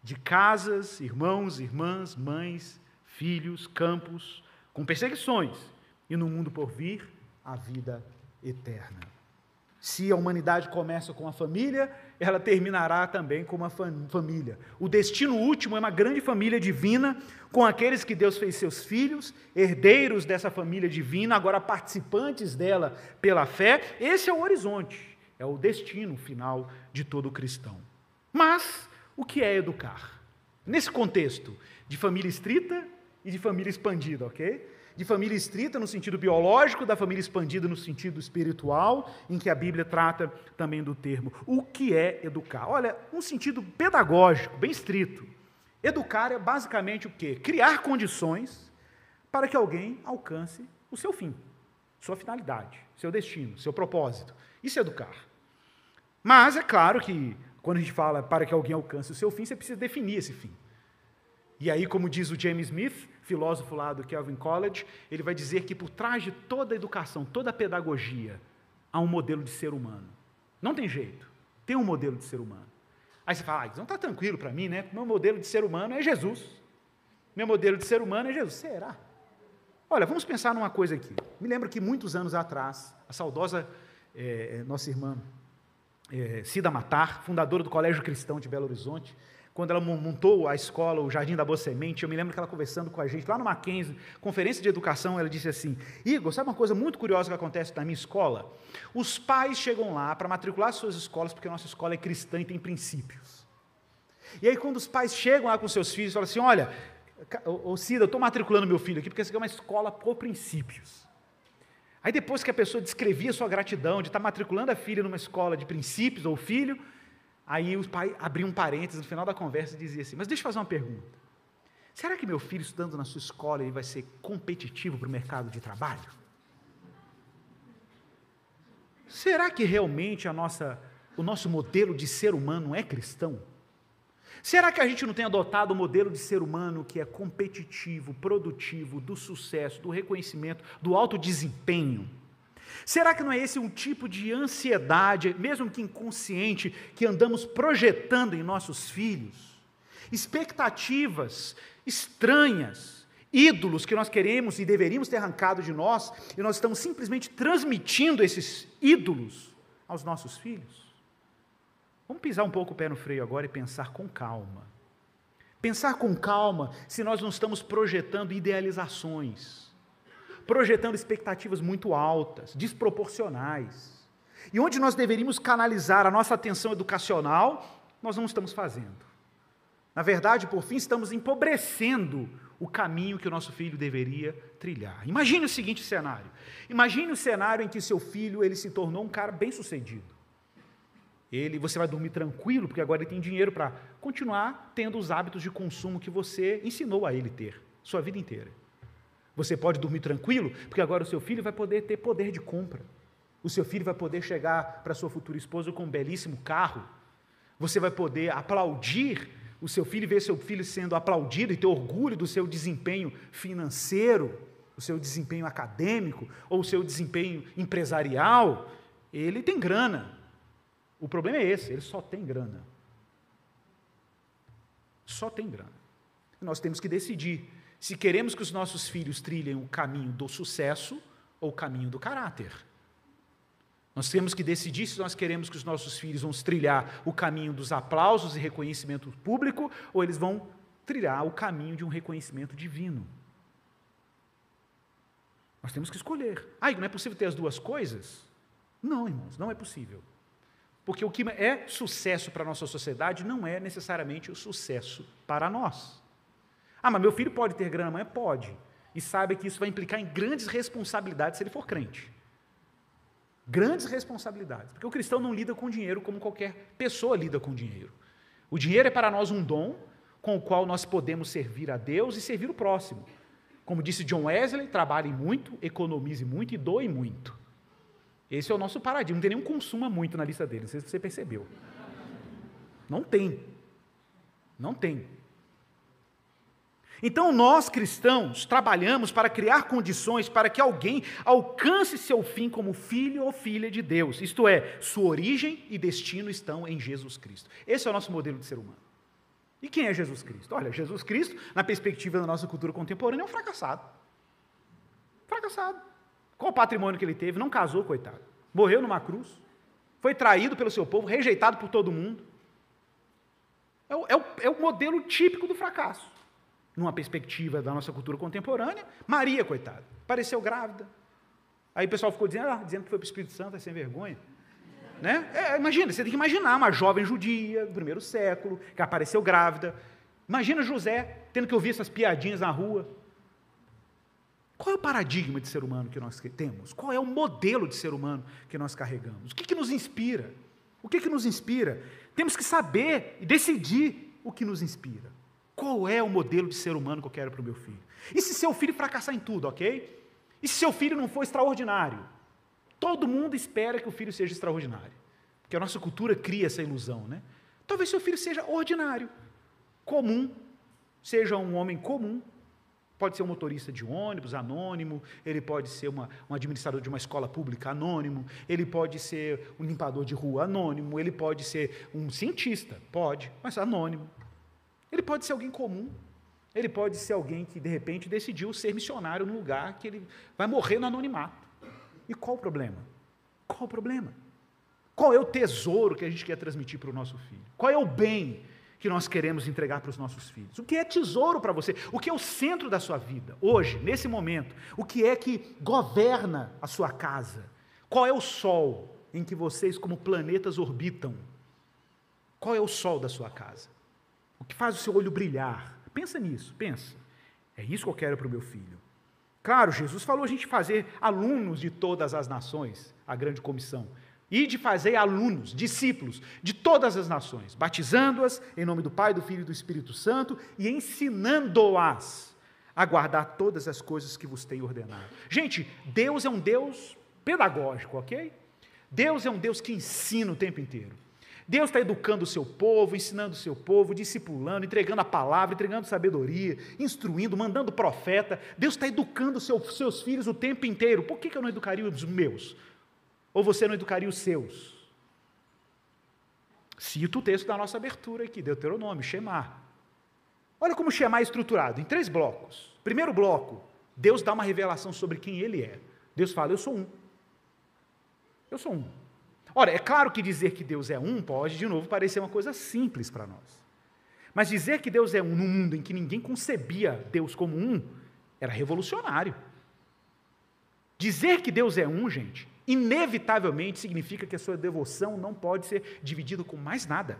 de casas, irmãos, irmãs, mães, filhos, campos, com perseguições, e no mundo por vir, a vida eterna. Se a humanidade começa com a família, ela terminará também com uma família. O destino último é uma grande família divina, com aqueles que Deus fez seus filhos, herdeiros dessa família divina, agora participantes dela pela fé. Esse é o horizonte, é o destino final de todo cristão. Mas o que é educar? Nesse contexto de família estrita e de família expandida, ok? De família estrita no sentido biológico, da família expandida no sentido espiritual, em que a Bíblia trata também do termo. O que é educar? Olha, um sentido pedagógico, bem estrito. Educar é basicamente o quê? Criar condições para que alguém alcance o seu fim, sua finalidade, seu destino, seu propósito. Isso é educar. Mas é claro que quando a gente fala para que alguém alcance o seu fim, você precisa definir esse fim. E aí, como diz o James Smith, filósofo lá do Kelvin College, ele vai dizer que por trás de toda a educação, toda a pedagogia, há um modelo de ser humano. Não tem jeito, tem um modelo de ser humano. Aí você fala, ah, não está tranquilo para mim, né? Meu modelo de ser humano é Jesus. Meu modelo de ser humano é Jesus. Será? Olha, vamos pensar numa coisa aqui. Me lembro que muitos anos atrás, a saudosa é, nossa irmã é, Cida Matar, fundadora do Colégio Cristão de Belo Horizonte, quando ela montou a escola, o Jardim da Boa Semente, eu me lembro que ela conversando com a gente lá no Mackenzie, conferência de educação, ela disse assim: Igor, sabe uma coisa muito curiosa que acontece na minha escola? Os pais chegam lá para matricular suas escolas, porque a nossa escola é cristã e tem princípios. E aí, quando os pais chegam lá com seus filhos, falam assim: Olha, ô Cida, eu estou matriculando meu filho aqui porque essa aqui é uma escola por princípios. Aí, depois que a pessoa descrevia sua gratidão de estar matriculando a filha numa escola de princípios, ou filho, Aí o pai abriu um parênteses no final da conversa e dizia assim: Mas deixa eu fazer uma pergunta. Será que meu filho estudando na sua escola ele vai ser competitivo para o mercado de trabalho? Será que realmente a nossa, o nosso modelo de ser humano é cristão? Será que a gente não tem adotado o modelo de ser humano que é competitivo, produtivo, do sucesso, do reconhecimento, do alto desempenho? Será que não é esse um tipo de ansiedade, mesmo que inconsciente, que andamos projetando em nossos filhos? Expectativas estranhas, ídolos que nós queremos e deveríamos ter arrancado de nós, e nós estamos simplesmente transmitindo esses ídolos aos nossos filhos? Vamos pisar um pouco o pé no freio agora e pensar com calma. Pensar com calma se nós não estamos projetando idealizações projetando expectativas muito altas, desproporcionais. E onde nós deveríamos canalizar a nossa atenção educacional, nós não estamos fazendo. Na verdade, por fim, estamos empobrecendo o caminho que o nosso filho deveria trilhar. Imagine o seguinte cenário. Imagine o cenário em que seu filho ele se tornou um cara bem-sucedido. Ele, você vai dormir tranquilo, porque agora ele tem dinheiro para continuar tendo os hábitos de consumo que você ensinou a ele ter, sua vida inteira. Você pode dormir tranquilo, porque agora o seu filho vai poder ter poder de compra. O seu filho vai poder chegar para sua futura esposa com um belíssimo carro. Você vai poder aplaudir o seu filho, ver seu filho sendo aplaudido e ter orgulho do seu desempenho financeiro, o seu desempenho acadêmico ou o seu desempenho empresarial. Ele tem grana. O problema é esse, ele só tem grana. Só tem grana. Nós temos que decidir se queremos que os nossos filhos trilhem o caminho do sucesso ou o caminho do caráter. Nós temos que decidir se nós queremos que os nossos filhos vão trilhar o caminho dos aplausos e reconhecimento público ou eles vão trilhar o caminho de um reconhecimento divino. Nós temos que escolher. Ah, não é possível ter as duas coisas? Não, irmãos, não é possível. Porque o que é sucesso para a nossa sociedade não é necessariamente o sucesso para nós. Ah, mas meu filho pode ter grana amanhã? Pode. E saiba que isso vai implicar em grandes responsabilidades se ele for crente. Grandes responsabilidades. Porque o cristão não lida com dinheiro como qualquer pessoa lida com dinheiro. O dinheiro é para nós um dom com o qual nós podemos servir a Deus e servir o próximo. Como disse John Wesley, trabalhe muito, economize muito e doe muito. Esse é o nosso paradigma. Não tem nenhum consuma muito na lista dele, não sei se você percebeu. Não tem. Não tem. Então, nós cristãos trabalhamos para criar condições para que alguém alcance seu fim como filho ou filha de Deus, isto é, sua origem e destino estão em Jesus Cristo. Esse é o nosso modelo de ser humano. E quem é Jesus Cristo? Olha, Jesus Cristo, na perspectiva da nossa cultura contemporânea, é um fracassado. Fracassado. Qual o patrimônio que ele teve? Não casou, coitado. Morreu numa cruz. Foi traído pelo seu povo, rejeitado por todo mundo. É o, é o, é o modelo típico do fracasso numa perspectiva da nossa cultura contemporânea, Maria, coitada, pareceu grávida. Aí o pessoal ficou dizendo, ah, dizendo que foi para o Espírito Santo, é sem vergonha. Né? É, imagina, você tem que imaginar uma jovem judia do primeiro século, que apareceu grávida. Imagina José tendo que ouvir essas piadinhas na rua. Qual é o paradigma de ser humano que nós temos? Qual é o modelo de ser humano que nós carregamos? O que, que nos inspira? O que, que nos inspira? Temos que saber e decidir o que nos inspira. Qual é o modelo de ser humano que eu quero para o meu filho? E se seu filho fracassar em tudo, ok? E se seu filho não for extraordinário? Todo mundo espera que o filho seja extraordinário. Porque a nossa cultura cria essa ilusão, né? Talvez seu filho seja ordinário, comum, seja um homem comum, Pode ser um motorista de ônibus anônimo, ele pode ser uma, um administrador de uma escola pública anônimo, ele pode ser um limpador de rua anônimo, ele pode ser um cientista, pode, mas anônimo. Ele pode ser alguém comum. Ele pode ser alguém que, de repente, decidiu ser missionário num lugar que ele vai morrer no anonimato. E qual o problema? Qual o problema? Qual é o tesouro que a gente quer transmitir para o nosso filho? Qual é o bem que nós queremos entregar para os nossos filhos? O que é tesouro para você? O que é o centro da sua vida, hoje, nesse momento? O que é que governa a sua casa? Qual é o sol em que vocês, como planetas, orbitam? Qual é o sol da sua casa? O que faz o seu olho brilhar? Pensa nisso, pensa. É isso que eu quero para o meu filho. Claro, Jesus falou a gente fazer alunos de todas as nações, a grande comissão. e de fazer alunos, discípulos de todas as nações, batizando-as em nome do Pai, do Filho e do Espírito Santo e ensinando-as a guardar todas as coisas que vos tenho ordenado. Gente, Deus é um Deus pedagógico, ok? Deus é um Deus que ensina o tempo inteiro. Deus está educando o seu povo, ensinando o seu povo, discipulando, entregando a palavra, entregando sabedoria, instruindo, mandando profeta. Deus está educando seu, seus filhos o tempo inteiro. Por que, que eu não educaria os meus? Ou você não educaria os seus? Cito o texto da nossa abertura aqui, Deuteronômio, Shemar. Olha como Shemar é estruturado, em três blocos. Primeiro bloco, Deus dá uma revelação sobre quem Ele é. Deus fala, eu sou um. Eu sou um. Ora, é claro que dizer que Deus é um pode, de novo, parecer uma coisa simples para nós. Mas dizer que Deus é um num mundo em que ninguém concebia Deus como um, era revolucionário. Dizer que Deus é um, gente, inevitavelmente significa que a sua devoção não pode ser dividida com mais nada.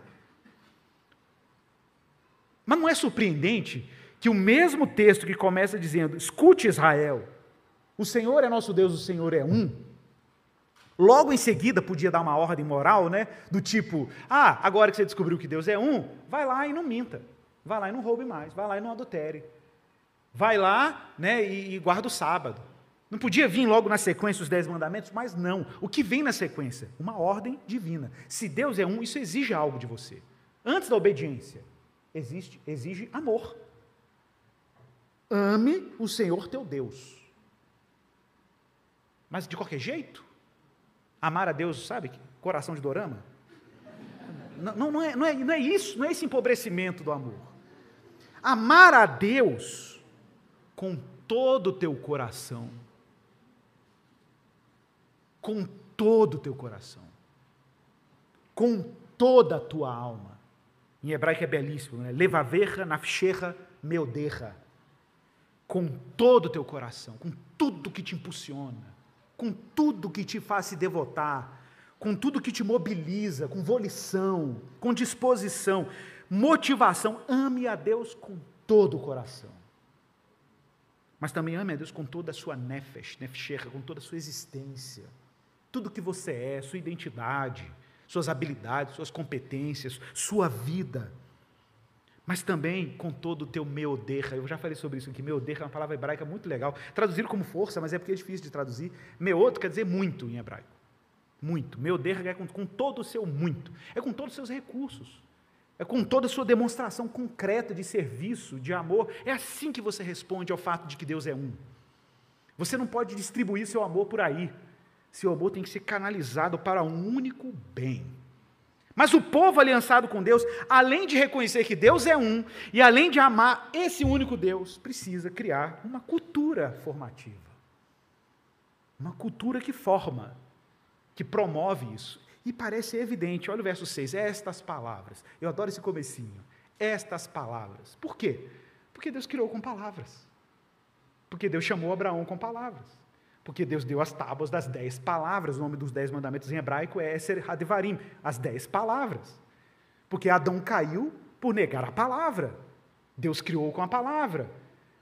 Mas não é surpreendente que o mesmo texto que começa dizendo: Escute Israel, o Senhor é nosso Deus, o Senhor é um. Logo em seguida podia dar uma ordem moral, né? Do tipo: Ah, agora que você descobriu que Deus é um, vai lá e não minta. Vai lá e não roube mais. Vai lá e não adultere. Vai lá né, e, e guarda o sábado. Não podia vir logo na sequência os dez mandamentos, mas não. O que vem na sequência? Uma ordem divina. Se Deus é um, isso exige algo de você. Antes da obediência, existe, exige amor. Ame o Senhor teu Deus. Mas de qualquer jeito, amar a Deus, sabe? Coração de dorama. Não, não, é, não, é, não é isso, não é esse empobrecimento do amor. Amar a Deus com todo o teu coração com todo o teu coração, com toda a tua alma. Em hebraico é belíssimo, né? Levaverra, nafsherra, meuderra. Com todo o teu coração, com tudo que te impulsiona, com tudo que te faz se devotar, com tudo que te mobiliza, com volição, com disposição, motivação. Ame a Deus com todo o coração. Mas também ame a Deus com toda a sua nefesh, nefsherra, com toda a sua existência tudo que você é, sua identidade, suas habilidades, suas competências, sua vida. Mas também com todo o teu meoderra. Eu já falei sobre isso aqui. Meoderra é uma palavra hebraica muito legal. Traduzido como força, mas é porque é difícil de traduzir. Meoto quer dizer muito em hebraico. Muito. Meoderra é com, com todo o seu muito. É com todos os seus recursos. É com toda a sua demonstração concreta de serviço, de amor. É assim que você responde ao fato de que Deus é um. Você não pode distribuir seu amor por aí. Seu amor tem que ser canalizado para um único bem. Mas o povo aliançado com Deus, além de reconhecer que Deus é um, e além de amar esse único Deus, precisa criar uma cultura formativa. Uma cultura que forma, que promove isso. E parece evidente, olha o verso 6, estas palavras. Eu adoro esse comecinho. Estas palavras. Por quê? Porque Deus criou com palavras. Porque Deus chamou Abraão com palavras. Porque Deus deu as tábuas das dez palavras. O nome dos dez mandamentos em hebraico é Eser Hadevarim, as dez palavras. Porque Adão caiu por negar a palavra. Deus criou com a palavra.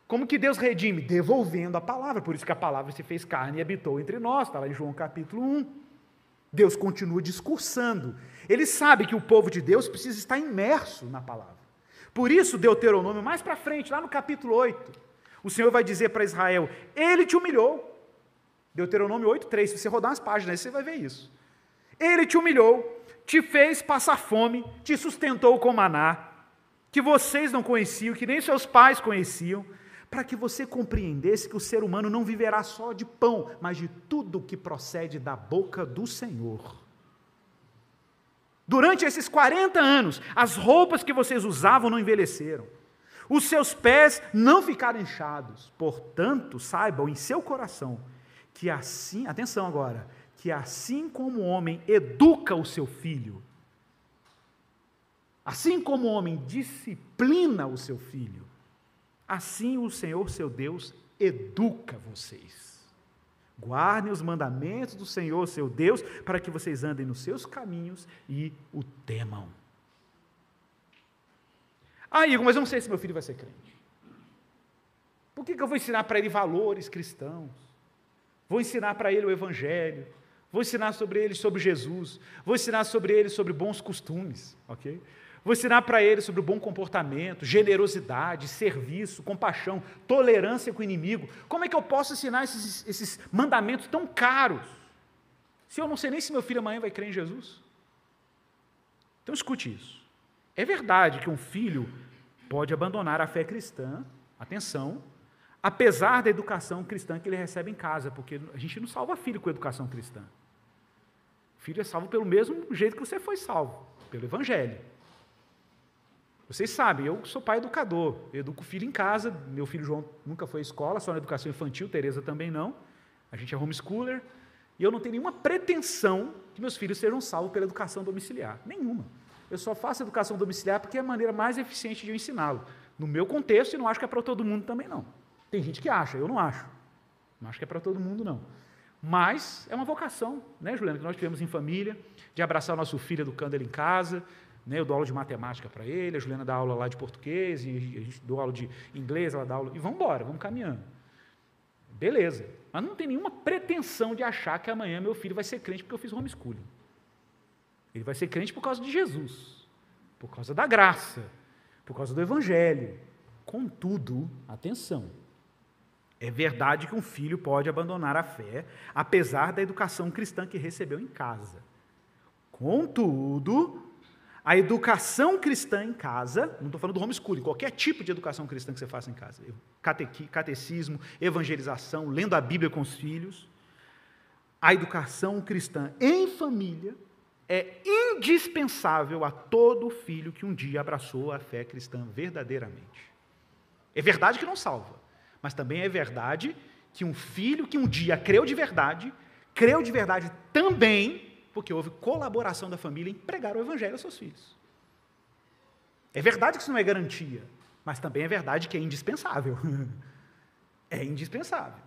Como que Deus redime? Devolvendo a palavra. Por isso que a palavra se fez carne e habitou entre nós. Está lá em João capítulo 1. Deus continua discursando. Ele sabe que o povo de Deus precisa estar imerso na palavra. Por isso, Deuteronômio, mais para frente, lá no capítulo 8, o Senhor vai dizer para Israel: Ele te humilhou. Deuteronômio 8,3. Se você rodar umas páginas, você vai ver isso. Ele te humilhou, te fez passar fome, te sustentou com maná, que vocês não conheciam, que nem seus pais conheciam, para que você compreendesse que o ser humano não viverá só de pão, mas de tudo que procede da boca do Senhor. Durante esses 40 anos, as roupas que vocês usavam não envelheceram, os seus pés não ficaram inchados, portanto, saibam em seu coração que assim, atenção agora, que assim como o homem educa o seu filho, assim como o homem disciplina o seu filho, assim o Senhor seu Deus educa vocês. Guardem os mandamentos do Senhor seu Deus, para que vocês andem nos seus caminhos e o temam. Ah, Igor, mas eu não sei se meu filho vai ser crente. Por que, que eu vou ensinar para ele valores cristãos? Vou ensinar para ele o Evangelho, Vou ensinar sobre eles sobre Jesus. Vou ensinar sobre eles sobre bons costumes, ok? Vou ensinar para eles sobre o bom comportamento, generosidade, serviço, compaixão, tolerância com o inimigo. Como é que eu posso ensinar esses, esses mandamentos tão caros? Se eu não sei nem se meu filho amanhã vai crer em Jesus? Então escute isso. É verdade que um filho pode abandonar a fé cristã, atenção, apesar da educação cristã que ele recebe em casa, porque a gente não salva filho com educação cristã. Filho é salvo pelo mesmo jeito que você foi salvo, pelo Evangelho. Vocês sabem, eu sou pai educador, educo filho em casa, meu filho João nunca foi à escola, só na educação infantil, Tereza também não. A gente é homeschooler, e eu não tenho nenhuma pretensão que meus filhos sejam salvos pela educação domiciliar, nenhuma. Eu só faço educação domiciliar porque é a maneira mais eficiente de eu ensiná-lo. No meu contexto, e não acho que é para todo mundo também não. Tem gente que acha, eu não acho. Não acho que é para todo mundo não. Mas é uma vocação, né, Juliana, que nós tivemos em família, de abraçar o nosso filho educando ele em casa, né? Eu dou aula de matemática para ele, a Juliana dá aula lá de português, e a gente dá aula de inglês, ela dá aula. E vamos embora, vamos caminhando. Beleza. Mas não tem nenhuma pretensão de achar que amanhã meu filho vai ser crente porque eu fiz homeschooling. Ele vai ser crente por causa de Jesus, por causa da graça, por causa do Evangelho. Contudo, atenção, é verdade que um filho pode abandonar a fé, apesar da educação cristã que recebeu em casa. Contudo, a educação cristã em casa, não estou falando do homeschooling, qualquer tipo de educação cristã que você faça em casa, catecismo, evangelização, lendo a Bíblia com os filhos, a educação cristã em família é indispensável a todo filho que um dia abraçou a fé cristã verdadeiramente. É verdade que não salva, mas também é verdade que um filho que um dia creu de verdade, creu de verdade também porque houve colaboração da família em pregar o evangelho aos seus filhos. É verdade que isso não é garantia, mas também é verdade que é indispensável. é indispensável.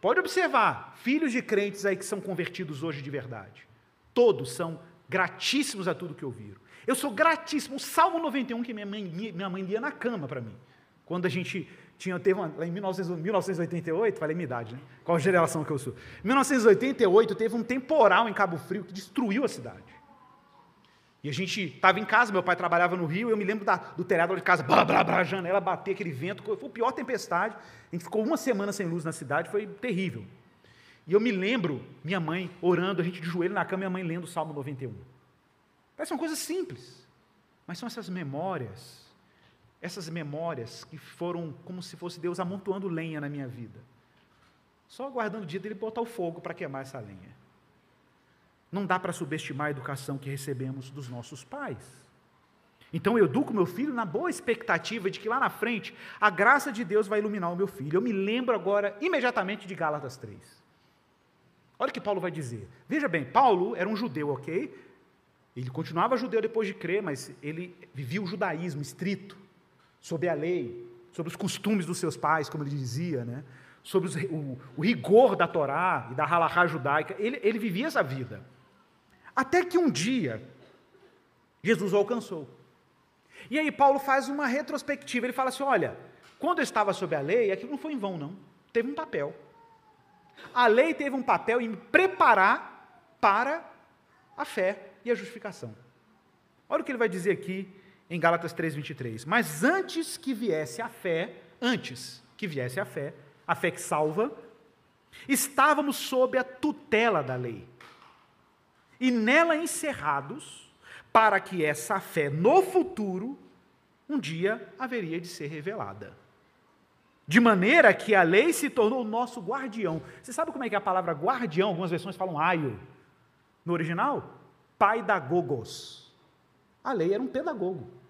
Pode observar, filhos de crentes aí que são convertidos hoje de verdade. Todos são gratíssimos a tudo que ouviram. Eu sou gratíssimo. O Salmo 91 que minha mãe, minha mãe lia na cama para mim. Quando a gente tinha, teve uma, lá em 1988, falei minha idade, né? Qual geração que eu sou? Em 1988 teve um temporal em Cabo Frio que destruiu a cidade. E a gente estava em casa, meu pai trabalhava no Rio, e eu me lembro da, do telhado de casa, blá, blá, blá, janela bater, aquele vento, foi a pior tempestade. A gente ficou uma semana sem luz na cidade, foi terrível. E eu me lembro, minha mãe orando, a gente de joelho na cama, minha mãe lendo o Salmo 91. Parece uma coisa simples, mas são essas memórias essas memórias que foram como se fosse Deus amontoando lenha na minha vida. Só aguardando o dia dele botar o fogo para queimar essa lenha. Não dá para subestimar a educação que recebemos dos nossos pais. Então eu educo meu filho na boa expectativa de que lá na frente a graça de Deus vai iluminar o meu filho. Eu me lembro agora imediatamente de Gálatas 3. Olha o que Paulo vai dizer. Veja bem, Paulo era um judeu, ok? Ele continuava judeu depois de crer, mas ele vivia o judaísmo estrito sobre a lei, sobre os costumes dos seus pais, como ele dizia, né? sobre os, o, o, rigor da Torá e da halahá judaica. Ele, ele vivia essa vida. Até que um dia, Jesus o alcançou. E aí Paulo faz uma retrospectiva, ele fala assim, olha, quando eu estava sob a lei, aquilo não foi em vão, não. Teve um papel. A lei teve um papel em me preparar para a fé e a justificação. Olha o que ele vai dizer aqui em Gálatas 3:23. Mas antes que viesse a fé, antes que viesse a fé, a fé que salva, estávamos sob a tutela da lei. E nela encerrados, para que essa fé no futuro um dia haveria de ser revelada. De maneira que a lei se tornou o nosso guardião. Você sabe como é que é a palavra guardião? Algumas versões falam aio. No original, pai da gogos. A lei era um pedagogo.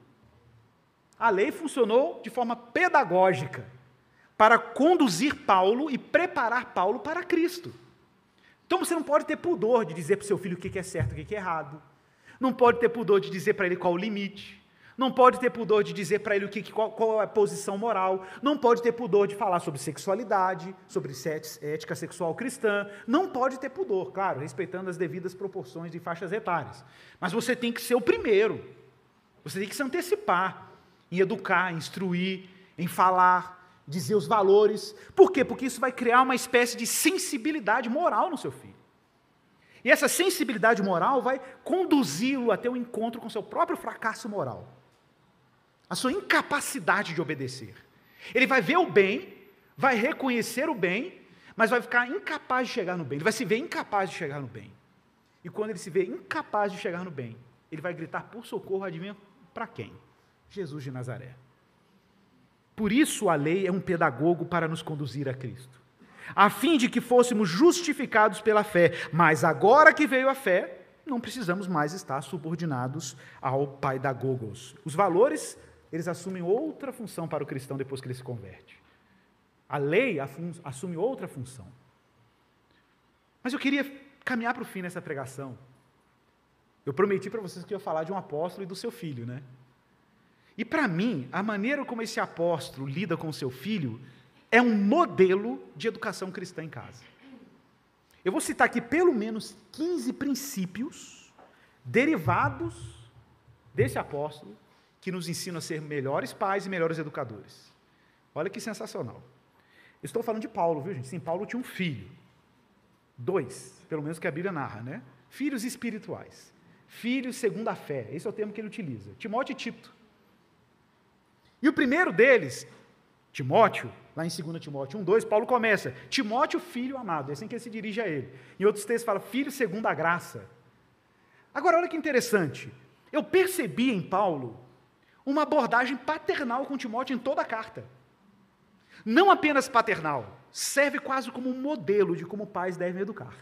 A lei funcionou de forma pedagógica para conduzir Paulo e preparar Paulo para Cristo. Então você não pode ter pudor de dizer para o seu filho o que é certo e o que é errado. Não pode ter pudor de dizer para ele qual o limite. Não pode ter pudor de dizer para ele o que, qual, qual é a posição moral. Não pode ter pudor de falar sobre sexualidade, sobre ética sexual cristã. Não pode ter pudor, claro, respeitando as devidas proporções e faixas etárias. Mas você tem que ser o primeiro. Você tem que se antecipar em educar, em instruir, em falar, dizer os valores. Por quê? Porque isso vai criar uma espécie de sensibilidade moral no seu filho. E essa sensibilidade moral vai conduzi-lo até o encontro com seu próprio fracasso moral, a sua incapacidade de obedecer. Ele vai ver o bem, vai reconhecer o bem, mas vai ficar incapaz de chegar no bem. Ele vai se ver incapaz de chegar no bem. E quando ele se vê incapaz de chegar no bem, ele vai gritar por socorro, adivinha para quem? Jesus de Nazaré. Por isso a lei é um pedagogo para nos conduzir a Cristo, a fim de que fôssemos justificados pela fé. Mas agora que veio a fé, não precisamos mais estar subordinados ao pai da Gogos. Os valores, eles assumem outra função para o cristão depois que ele se converte. A lei assume outra função. Mas eu queria caminhar para o fim nessa pregação. Eu prometi para vocês que eu ia falar de um apóstolo e do seu filho, né? E para mim, a maneira como esse apóstolo lida com seu filho é um modelo de educação cristã em casa. Eu vou citar aqui pelo menos 15 princípios derivados desse apóstolo que nos ensinam a ser melhores pais e melhores educadores. Olha que sensacional. Estou falando de Paulo, viu, gente? Sim, Paulo tinha um filho. Dois, pelo menos que a Bíblia narra, né? Filhos espirituais. Filhos segundo a fé. Esse é o termo que ele utiliza. Timóteo e Tito. E o primeiro deles, Timóteo, lá em 2 Timóteo 1, 2, Paulo começa, Timóteo, filho amado, é assim que ele se dirige a ele. Em outros textos fala, filho segundo a graça. Agora, olha que interessante, eu percebi em Paulo uma abordagem paternal com Timóteo em toda a carta. Não apenas paternal, serve quase como um modelo de como pais devem educar.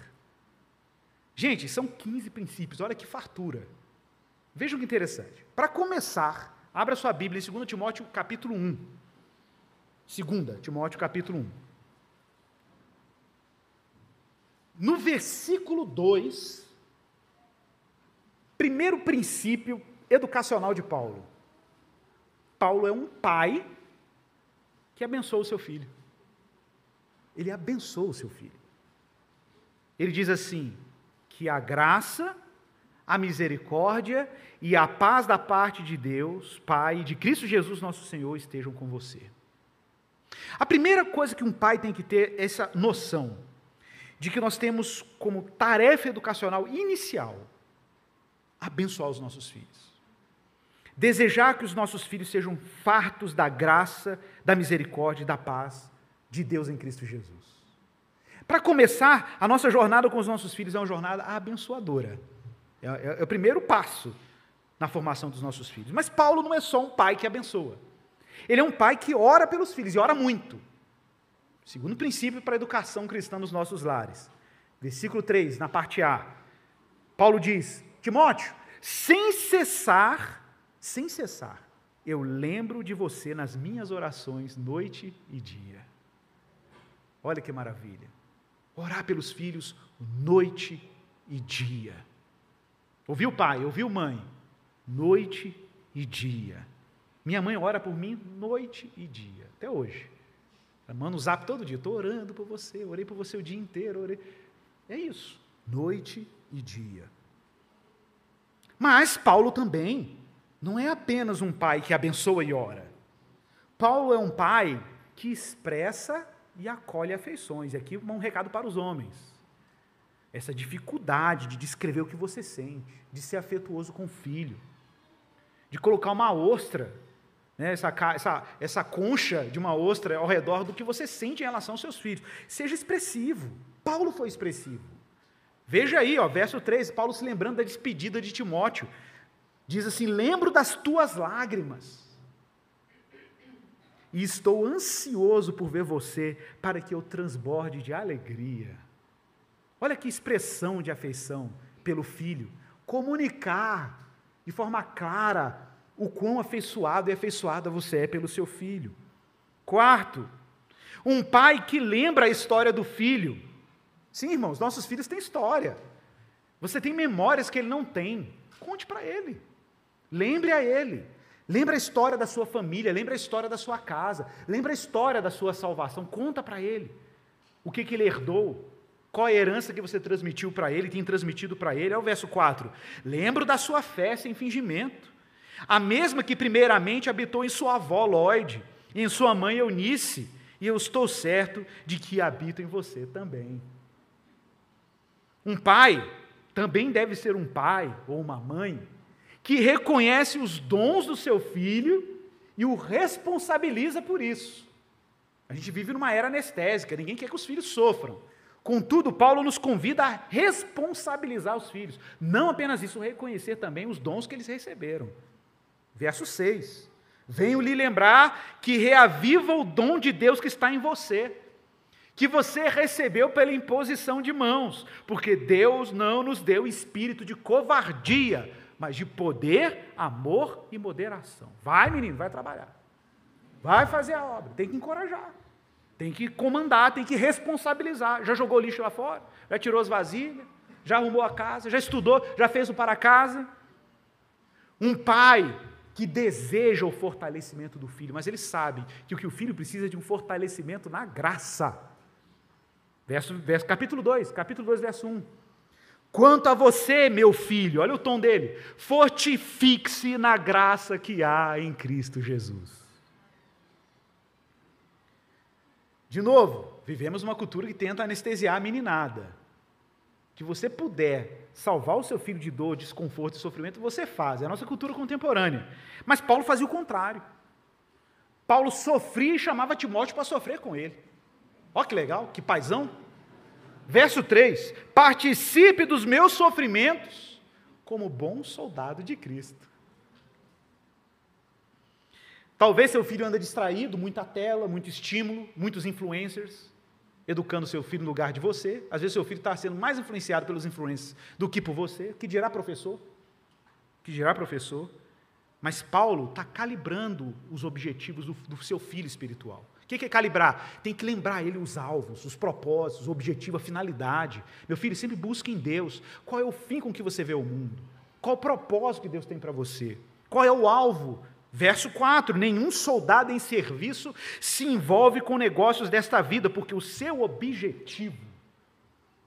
Gente, são 15 princípios, olha que fartura. Vejam que interessante. Para começar, Abra sua Bíblia em 2 Timóteo capítulo 1. 2 Timóteo capítulo 1. No versículo 2, primeiro princípio educacional de Paulo. Paulo é um pai que abençoa o seu filho. Ele abençoa o seu filho. Ele diz assim: que a graça a misericórdia e a paz da parte de Deus, Pai, e de Cristo Jesus, nosso Senhor, estejam com você. A primeira coisa que um pai tem que ter é essa noção de que nós temos como tarefa educacional inicial abençoar os nossos filhos. Desejar que os nossos filhos sejam fartos da graça, da misericórdia e da paz de Deus em Cristo Jesus. Para começar, a nossa jornada com os nossos filhos é uma jornada abençoadora. É, é, é o primeiro passo na formação dos nossos filhos. Mas Paulo não é só um pai que abençoa. Ele é um pai que ora pelos filhos, e ora muito. Segundo princípio para a educação cristã nos nossos lares. Versículo 3, na parte A. Paulo diz: Timóteo, sem cessar, sem cessar, eu lembro de você nas minhas orações, noite e dia. Olha que maravilha. Orar pelos filhos, noite e dia. Ouviu pai, ouviu mãe, noite e dia. Minha mãe ora por mim noite e dia, até hoje. Ela manda um zap todo dia, estou orando por você, orei por você o dia inteiro, orei. É isso, noite e dia. Mas Paulo também não é apenas um pai que abençoa e ora. Paulo é um pai que expressa e acolhe afeições. E aqui um recado para os homens essa dificuldade de descrever o que você sente, de ser afetuoso com o filho, de colocar uma ostra, né, essa, essa, essa concha de uma ostra ao redor do que você sente em relação aos seus filhos. Seja expressivo. Paulo foi expressivo. Veja aí, ó, verso 3, Paulo se lembrando da despedida de Timóteo. Diz assim: Lembro das tuas lágrimas. E estou ansioso por ver você, para que eu transborde de alegria. Olha que expressão de afeição pelo filho. Comunicar de forma clara o quão afeiçoado e afeiçoada você é pelo seu filho. Quarto, um pai que lembra a história do filho. Sim, irmãos, nossos filhos têm história. Você tem memórias que ele não tem. Conte para ele. Lembre a ele. Lembra a história da sua família, lembra a história da sua casa, lembra a história da sua salvação, conta para ele o que, que ele herdou, qual a herança que você transmitiu para ele, tem transmitido para ele? É o verso 4. Lembro da sua fé sem fingimento. A mesma que primeiramente habitou em sua avó Lloyd, em sua mãe Eunice, e eu estou certo de que habita em você também. Um pai também deve ser um pai ou uma mãe que reconhece os dons do seu filho e o responsabiliza por isso. A gente vive numa era anestésica, ninguém quer que os filhos sofram. Contudo, Paulo nos convida a responsabilizar os filhos. Não apenas isso, reconhecer também os dons que eles receberam. Verso 6. Venho lhe lembrar que reaviva o dom de Deus que está em você, que você recebeu pela imposição de mãos, porque Deus não nos deu espírito de covardia, mas de poder, amor e moderação. Vai, menino, vai trabalhar. Vai fazer a obra, tem que encorajar. Tem que comandar, tem que responsabilizar. Já jogou lixo lá fora? Já tirou as vasilhas? Já arrumou a casa? Já estudou? Já fez o para casa? Um pai que deseja o fortalecimento do filho, mas ele sabe que o que o filho precisa é de um fortalecimento na graça. Verso, verso, capítulo 2, capítulo 2, verso 1. Quanto a você, meu filho, olha o tom dele, fortifique-se na graça que há em Cristo Jesus. De novo, vivemos uma cultura que tenta anestesiar a meninada. Que você puder salvar o seu filho de dor, desconforto e sofrimento, você faz. É a nossa cultura contemporânea. Mas Paulo fazia o contrário. Paulo sofria e chamava Timóteo para sofrer com ele. Olha que legal, que paisão. Verso 3: Participe dos meus sofrimentos como bom soldado de Cristo. Talvez seu filho anda distraído, muita tela, muito estímulo, muitos influencers, educando seu filho no lugar de você. Às vezes seu filho está sendo mais influenciado pelos influencers do que por você, que dirá professor, que dirá professor. Mas Paulo está calibrando os objetivos do, do, seu filho espiritual. O que é calibrar? Tem que lembrar ele os alvos, os propósitos, o objetivo, a finalidade. Meu filho, sempre busque em Deus. Qual é o fim com que você vê o mundo? Qual o propósito que Deus tem para você? Qual é o alvo Verso 4: Nenhum soldado em serviço se envolve com negócios desta vida, porque o seu objetivo,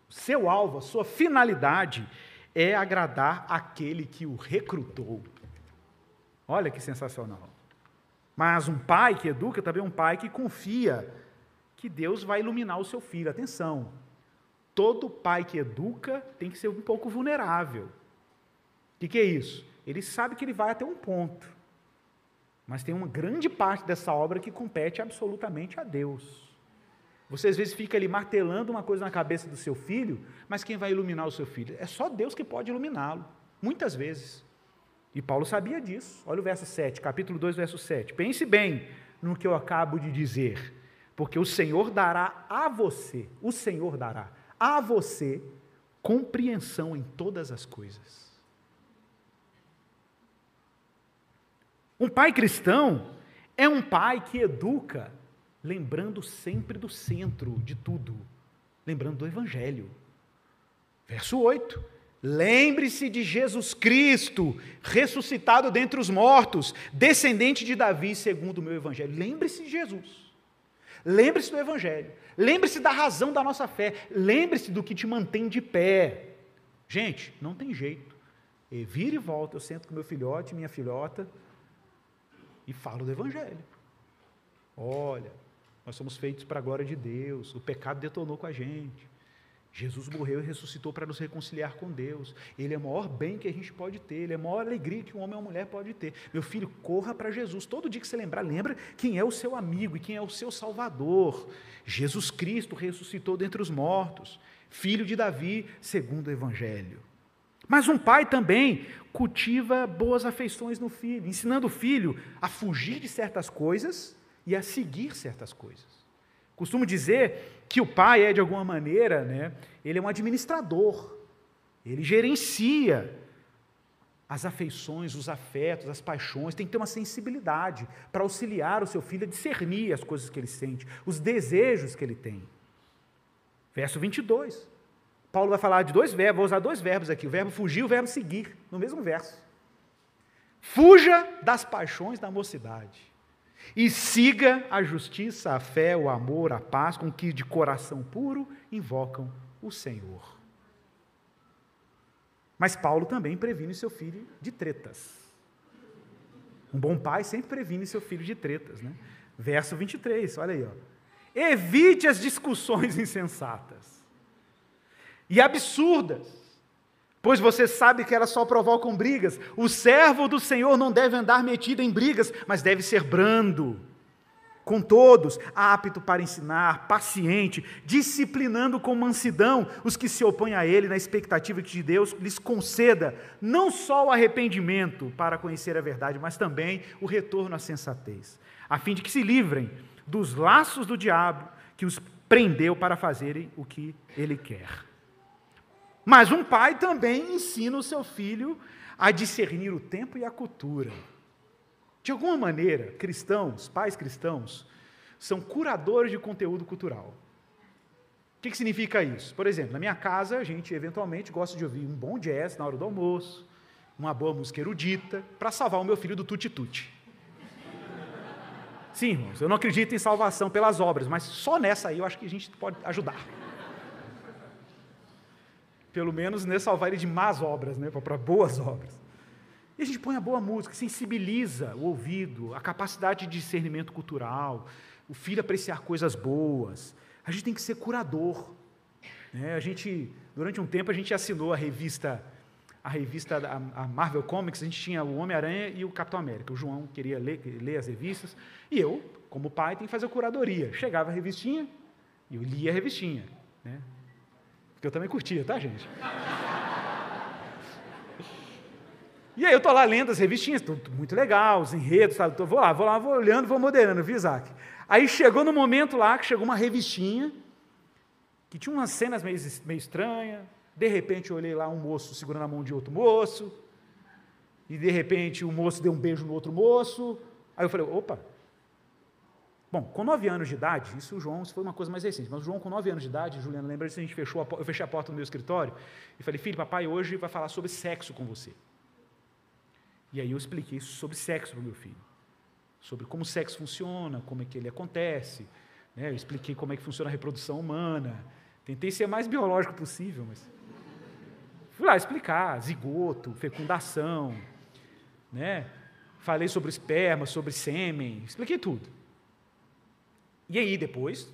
o seu alvo, a sua finalidade é agradar aquele que o recrutou. Olha que sensacional. Mas um pai que educa também é um pai que confia que Deus vai iluminar o seu filho. Atenção, todo pai que educa tem que ser um pouco vulnerável. O que, que é isso? Ele sabe que ele vai até um ponto. Mas tem uma grande parte dessa obra que compete absolutamente a Deus. Você às vezes fica ali martelando uma coisa na cabeça do seu filho, mas quem vai iluminar o seu filho? É só Deus que pode iluminá-lo, muitas vezes. E Paulo sabia disso. Olha o verso 7, capítulo 2, verso 7. Pense bem no que eu acabo de dizer, porque o Senhor dará a você, o Senhor dará a você compreensão em todas as coisas. Um pai cristão é um pai que educa, lembrando sempre do centro de tudo, lembrando do Evangelho. Verso 8: Lembre-se de Jesus Cristo, ressuscitado dentre os mortos, descendente de Davi, segundo o meu Evangelho. Lembre-se de Jesus. Lembre-se do Evangelho. Lembre-se da razão da nossa fé. Lembre-se do que te mantém de pé. Gente, não tem jeito. E vira e volta, eu sento com meu filhote, minha filhota, e falo do Evangelho. Olha, nós somos feitos para a glória de Deus, o pecado detonou com a gente. Jesus morreu e ressuscitou para nos reconciliar com Deus. Ele é o maior bem que a gente pode ter, ele é a maior alegria que um homem ou uma mulher pode ter. Meu filho, corra para Jesus. Todo dia que você lembrar, lembra quem é o seu amigo e quem é o seu Salvador. Jesus Cristo ressuscitou dentre os mortos, filho de Davi, segundo o Evangelho. Mas um pai também cultiva boas afeições no filho, ensinando o filho a fugir de certas coisas e a seguir certas coisas. Costumo dizer que o pai é, de alguma maneira, né, ele é um administrador, ele gerencia as afeições, os afetos, as paixões, tem que ter uma sensibilidade para auxiliar o seu filho a discernir as coisas que ele sente, os desejos que ele tem. Verso 22. Paulo vai falar de dois verbos, vou usar dois verbos aqui: o verbo fugir e o verbo seguir, no mesmo verso. Fuja das paixões da mocidade e siga a justiça, a fé, o amor, a paz com que de coração puro invocam o Senhor. Mas Paulo também previne seu filho de tretas. Um bom pai sempre previne seu filho de tretas, né? Verso 23, olha aí, ó. Evite as discussões insensatas e absurdas, Pois você sabe que elas só provocam brigas. O servo do Senhor não deve andar metido em brigas, mas deve ser brando com todos, apto para ensinar, paciente, disciplinando com mansidão os que se opõem a ele, na expectativa que de Deus lhes conceda não só o arrependimento para conhecer a verdade, mas também o retorno à sensatez, a fim de que se livrem dos laços do diabo que os prendeu para fazerem o que ele quer. Mas um pai também ensina o seu filho a discernir o tempo e a cultura. De alguma maneira, cristãos, pais cristãos, são curadores de conteúdo cultural. O que, significa isso? Por exemplo, na minha casa, a gente eventualmente gosta de ouvir um bom jazz na hora do almoço, uma boa música erudita, para salvar o meu filho do tuti-tuti. Sim, irmãos, eu não acredito em salvação pelas obras, mas só nessa aí eu acho que a gente pode ajudar. Pelo menos né, salvar ele de más obras, né, para boas obras. E a gente põe a boa música, sensibiliza o ouvido, a capacidade de discernimento cultural, o filho apreciar coisas boas. A gente tem que ser curador. Né? A gente, durante um tempo, a gente assinou a revista, a revista a Marvel Comics, a gente tinha o Homem-Aranha e o Capitão América. O João queria ler, ler as revistas, e eu, como pai, tenho que fazer a curadoria. Chegava a revistinha, e eu lia a revistinha. Né? Eu também curtia, tá, gente? E aí eu estou lá lendo as revistinhas, tudo muito legal, os enredos, sabe? vou lá, vou lá, vou olhando, vou moderando, viu, Isaac? Aí chegou no momento lá que chegou uma revistinha, que tinha umas cenas meio, meio estranhas, de repente eu olhei lá um moço segurando a mão de outro moço, e de repente o moço deu um beijo no outro moço, aí eu falei, opa, Bom, com nove anos de idade, isso o João, isso foi uma coisa mais recente, mas o João com nove anos de idade, Juliana, lembra disso, a gente fechou a, eu fechei a porta do meu escritório e falei, filho, papai hoje vai falar sobre sexo com você. E aí eu expliquei sobre sexo para o meu filho, sobre como o sexo funciona, como é que ele acontece, né? eu expliquei como é que funciona a reprodução humana, tentei ser o mais biológico possível, mas fui lá explicar, zigoto, fecundação, né? falei sobre esperma, sobre sêmen, expliquei tudo. E aí depois,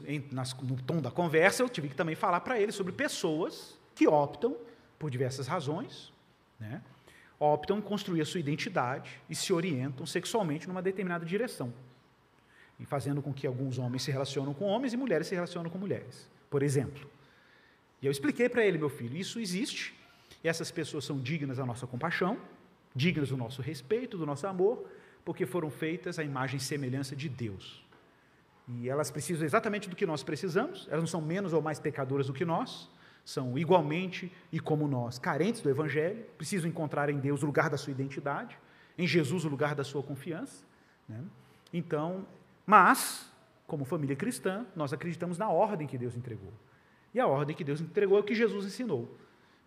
no tom da conversa, eu tive que também falar para ele sobre pessoas que optam, por diversas razões, né? optam em construir a sua identidade e se orientam sexualmente numa determinada direção. E fazendo com que alguns homens se relacionam com homens e mulheres se relacionam com mulheres, por exemplo. E eu expliquei para ele, meu filho, isso existe, e essas pessoas são dignas da nossa compaixão, dignas do nosso respeito, do nosso amor, porque foram feitas à imagem e semelhança de Deus. E elas precisam exatamente do que nós precisamos, elas não são menos ou mais pecadoras do que nós, são igualmente e como nós, carentes do Evangelho, precisam encontrar em Deus o lugar da sua identidade, em Jesus o lugar da sua confiança. Né? Então, mas, como família cristã, nós acreditamos na ordem que Deus entregou. E a ordem que Deus entregou é o que Jesus ensinou.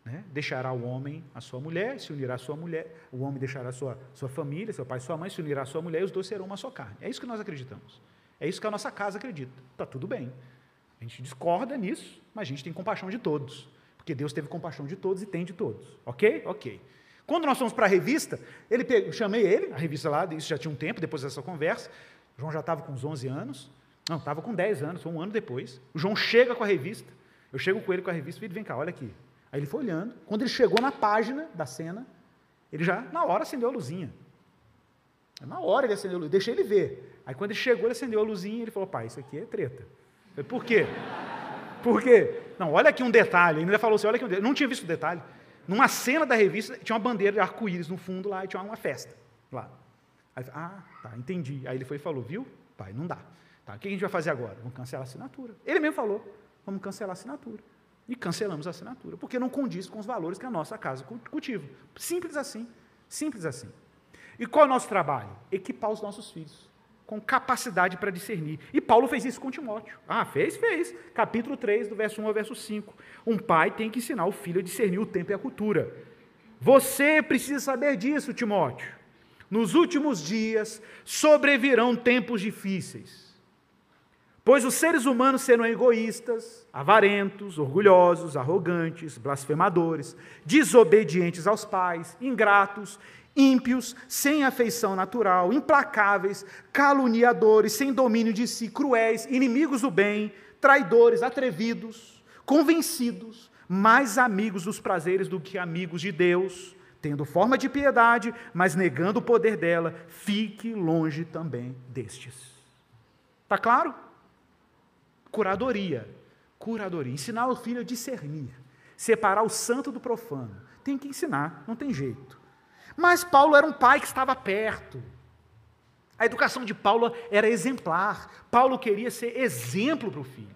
Né? Deixará o homem a sua mulher, se unirá a sua mulher, o homem deixará a sua, sua família, seu pai e sua mãe, se unirá a sua mulher, e os dois serão uma só carne. É isso que nós acreditamos. É isso que a nossa casa acredita. Está tudo bem. A gente discorda nisso, mas a gente tem compaixão de todos. Porque Deus teve compaixão de todos e tem de todos. Ok? Ok. Quando nós fomos para a revista, ele eu chamei ele, a revista lá, isso já tinha um tempo, depois dessa conversa. O João já estava com uns 11 anos. Não, estava com 10 anos, foi um ano depois. O João chega com a revista. Eu chego com ele com a revista, filho, vem cá, olha aqui. Aí ele foi olhando. Quando ele chegou na página da cena, ele já, na hora, acendeu a luzinha. Na hora ele acendeu a luzinha, deixei ele ver. Aí quando ele chegou, ele acendeu a luzinha e ele falou, pai, isso aqui é treta. Falei, por quê? Por quê? Não, olha aqui um detalhe. Ele ainda falou assim: olha aqui um detalhe. Não tinha visto o detalhe. Numa cena da revista, tinha uma bandeira de arco-íris no fundo lá e tinha uma festa lá. Aí, ah, tá, entendi. Aí ele foi e falou: viu, pai, não dá. Tá, o que a gente vai fazer agora? Vamos cancelar a assinatura. Ele mesmo falou: vamos cancelar a assinatura. E cancelamos a assinatura, porque não condiz com os valores que a nossa casa cultiva. Simples assim. Simples assim. E qual é o nosso trabalho? Equipar os nossos filhos com capacidade para discernir. E Paulo fez isso com Timóteo. Ah, fez? Fez. Capítulo 3, do verso 1 ao verso 5. Um pai tem que ensinar o filho a discernir o tempo e a cultura. Você precisa saber disso, Timóteo. Nos últimos dias sobrevirão tempos difíceis. Pois os seres humanos serão egoístas, avarentos, orgulhosos, arrogantes, blasfemadores, desobedientes aos pais, ingratos, ímpios, sem afeição natural, implacáveis, caluniadores, sem domínio de si, cruéis, inimigos do bem, traidores, atrevidos, convencidos, mais amigos dos prazeres do que amigos de Deus, tendo forma de piedade, mas negando o poder dela, fique longe também destes. Está claro? Curadoria. Curadoria. Ensinar o filho a discernir, separar o santo do profano. Tem que ensinar, não tem jeito. Mas Paulo era um pai que estava perto. A educação de Paulo era exemplar. Paulo queria ser exemplo para o filho.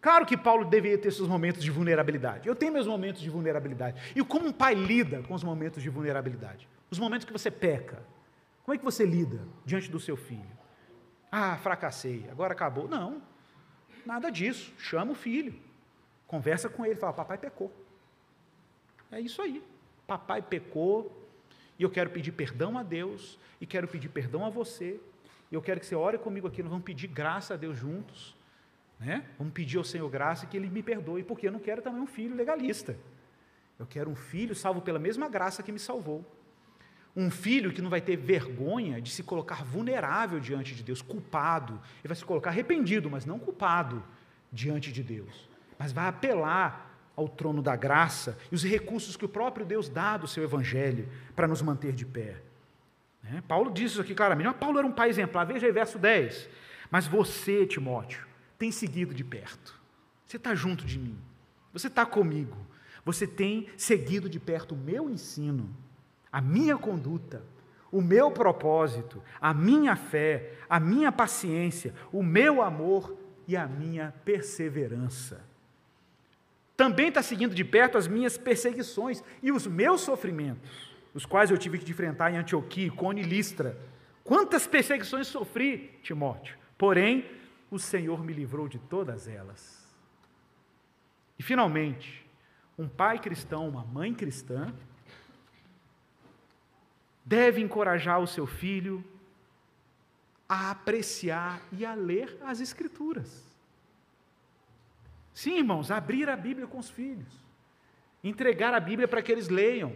Claro que Paulo deveria ter seus momentos de vulnerabilidade. Eu tenho meus momentos de vulnerabilidade. E como um pai lida com os momentos de vulnerabilidade? Os momentos que você peca. Como é que você lida diante do seu filho? Ah, fracassei, agora acabou. Não, nada disso. Chama o filho, conversa com ele, fala: Papai pecou. É isso aí. Papai pecou, e eu quero pedir perdão a Deus, e quero pedir perdão a você, e eu quero que você ore comigo aqui, nós vamos pedir graça a Deus juntos, né? vamos pedir ao Senhor graça que Ele me perdoe, porque eu não quero também um filho legalista, eu quero um filho salvo pela mesma graça que me salvou, um filho que não vai ter vergonha de se colocar vulnerável diante de Deus, culpado, ele vai se colocar arrependido, mas não culpado diante de Deus, mas vai apelar ao trono da graça e os recursos que o próprio Deus dá do seu evangelho para nos manter de pé. Né? Paulo diz isso aqui claramente. Mas Paulo era um pai exemplar. Veja aí, verso 10. Mas você, Timóteo, tem seguido de perto. Você está junto de mim. Você está comigo. Você tem seguido de perto o meu ensino, a minha conduta, o meu propósito, a minha fé, a minha paciência, o meu amor e a minha perseverança. Também está seguindo de perto as minhas perseguições e os meus sofrimentos, os quais eu tive que enfrentar em Antioquia, Icone e Listra. Quantas perseguições sofri, Timóteo? Porém, o Senhor me livrou de todas elas. E finalmente, um pai cristão, uma mãe cristã, deve encorajar o seu filho a apreciar e a ler as Escrituras. Sim, irmãos, abrir a Bíblia com os filhos, entregar a Bíblia para que eles leiam.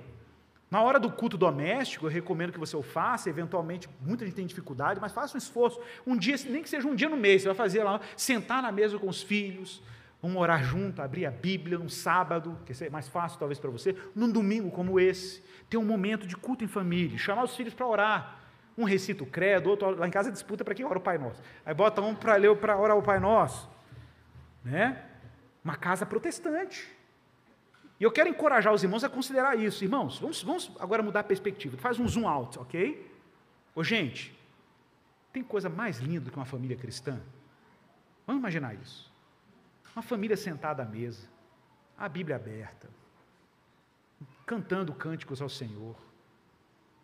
Na hora do culto doméstico, eu recomendo que você o faça, eventualmente, muita gente tem dificuldade, mas faça um esforço. Um dia, nem que seja um dia no mês, você vai fazer lá, sentar na mesa com os filhos, vamos orar junto, abrir a Bíblia num sábado, que é mais fácil talvez para você, num domingo como esse, ter um momento de culto em família, chamar os filhos para orar. Um recita o credo, outro lá em casa disputa para quem ora o Pai Nosso. Aí bota um para ler para orar o Pai Nosso. Né? Uma casa protestante. E eu quero encorajar os irmãos a considerar isso. Irmãos, vamos, vamos agora mudar a perspectiva. Faz um zoom out, ok? Ô, gente, tem coisa mais linda do que uma família cristã? Vamos imaginar isso. Uma família sentada à mesa, a Bíblia aberta, cantando cânticos ao Senhor.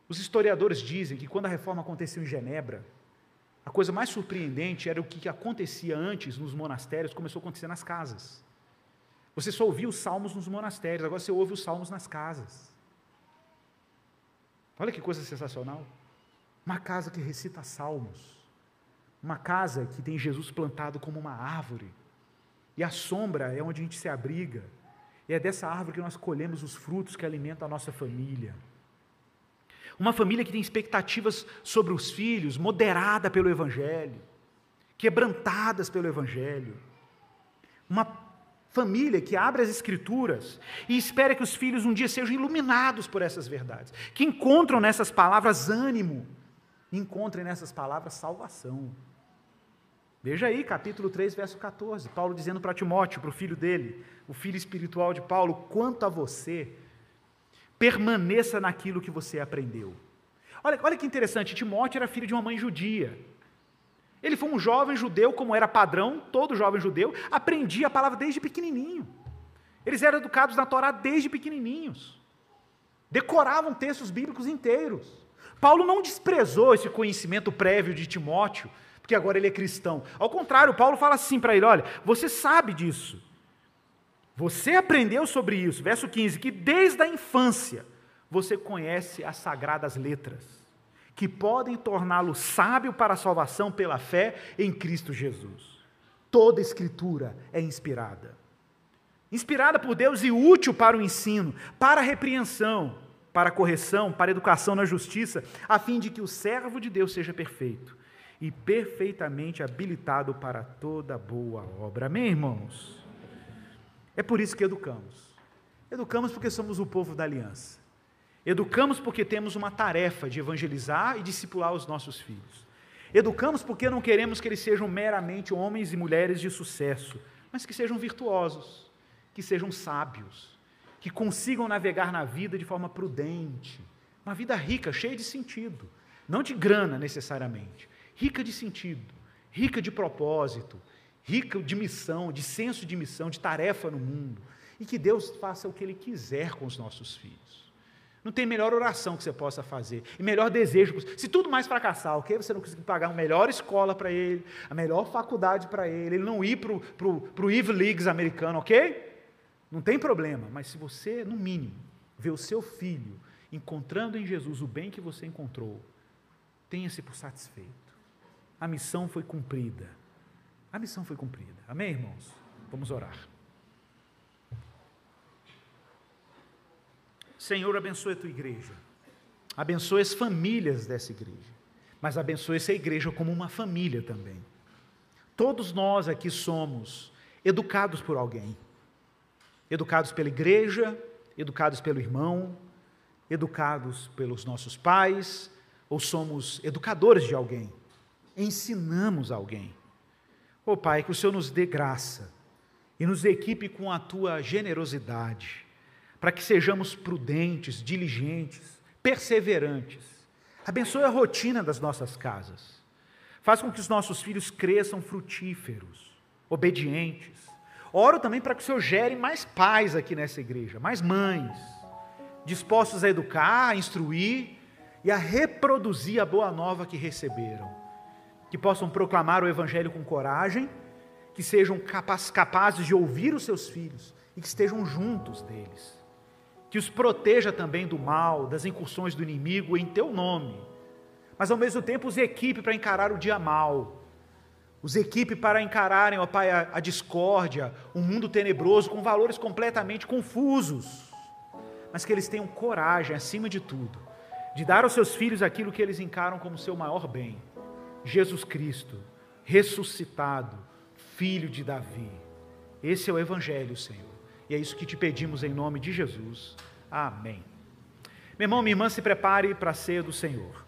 Os historiadores dizem que quando a reforma aconteceu em Genebra, a coisa mais surpreendente era o que acontecia antes nos monastérios, começou a acontecer nas casas. Você só ouvia os salmos nos monastérios, agora você ouve os salmos nas casas. Olha que coisa sensacional. Uma casa que recita salmos. Uma casa que tem Jesus plantado como uma árvore. E a sombra é onde a gente se abriga. E é dessa árvore que nós colhemos os frutos que alimentam a nossa família. Uma família que tem expectativas sobre os filhos, moderada pelo Evangelho, quebrantadas pelo Evangelho. Uma família que abre as Escrituras e espera que os filhos um dia sejam iluminados por essas verdades, que encontram nessas palavras ânimo, encontrem nessas palavras salvação. Veja aí, capítulo 3, verso 14, Paulo dizendo para Timóteo, para o filho dele, o filho espiritual de Paulo: quanto a você, permaneça naquilo que você aprendeu. Olha, olha que interessante, Timóteo era filho de uma mãe judia. Ele foi um jovem judeu, como era padrão, todo jovem judeu, aprendia a palavra desde pequenininho. Eles eram educados na Torá desde pequenininhos. Decoravam textos bíblicos inteiros. Paulo não desprezou esse conhecimento prévio de Timóteo, porque agora ele é cristão. Ao contrário, Paulo fala assim para ele: olha, você sabe disso. Você aprendeu sobre isso, verso 15, que desde a infância você conhece as sagradas letras que podem torná-lo sábio para a salvação pela fé em Cristo Jesus. Toda Escritura é inspirada. Inspirada por Deus e útil para o ensino, para a repreensão, para a correção, para a educação na justiça, a fim de que o servo de Deus seja perfeito e perfeitamente habilitado para toda boa obra. Amém, irmãos? É por isso que educamos. Educamos porque somos o povo da aliança. Educamos porque temos uma tarefa de evangelizar e discipular os nossos filhos. Educamos porque não queremos que eles sejam meramente homens e mulheres de sucesso, mas que sejam virtuosos, que sejam sábios, que consigam navegar na vida de forma prudente, uma vida rica, cheia de sentido, não de grana necessariamente, rica de sentido, rica de propósito, rica de missão, de senso de missão, de tarefa no mundo, e que Deus faça o que Ele quiser com os nossos filhos. Não tem melhor oração que você possa fazer. E melhor desejo. Se tudo mais fracassar, ok? Você não conseguir pagar uma melhor escola para ele, a melhor faculdade para ele, ele não ir para o Ivy Leagues americano, ok? Não tem problema. Mas se você, no mínimo, vê o seu filho encontrando em Jesus o bem que você encontrou, tenha-se por satisfeito. A missão foi cumprida. A missão foi cumprida. Amém, irmãos? Vamos orar. Senhor, abençoe a tua igreja. Abençoe as famílias dessa igreja. Mas abençoe essa igreja como uma família também. Todos nós aqui somos educados por alguém. Educados pela igreja, educados pelo irmão, educados pelos nossos pais, ou somos educadores de alguém. Ensinamos alguém. Oh Pai, que o Senhor nos dê graça e nos equipe com a tua generosidade para que sejamos prudentes, diligentes, perseverantes. Abençoe a rotina das nossas casas. Faz com que os nossos filhos cresçam frutíferos, obedientes. Oro também para que o Senhor gere mais pais aqui nessa igreja, mais mães, dispostos a educar, a instruir e a reproduzir a boa nova que receberam. Que possam proclamar o Evangelho com coragem, que sejam capazes de ouvir os seus filhos e que estejam juntos deles que os proteja também do mal, das incursões do inimigo em teu nome, mas ao mesmo tempo os equipe para encarar o dia mal, os equipe para encararem, ó Pai, a, a discórdia, um mundo tenebroso com valores completamente confusos, mas que eles tenham coragem, acima de tudo, de dar aos seus filhos aquilo que eles encaram como seu maior bem: Jesus Cristo, ressuscitado, filho de Davi. Esse é o Evangelho, Senhor. E é isso que te pedimos em nome de Jesus. Amém. Meu irmão, minha irmã, se prepare para a ceia do Senhor.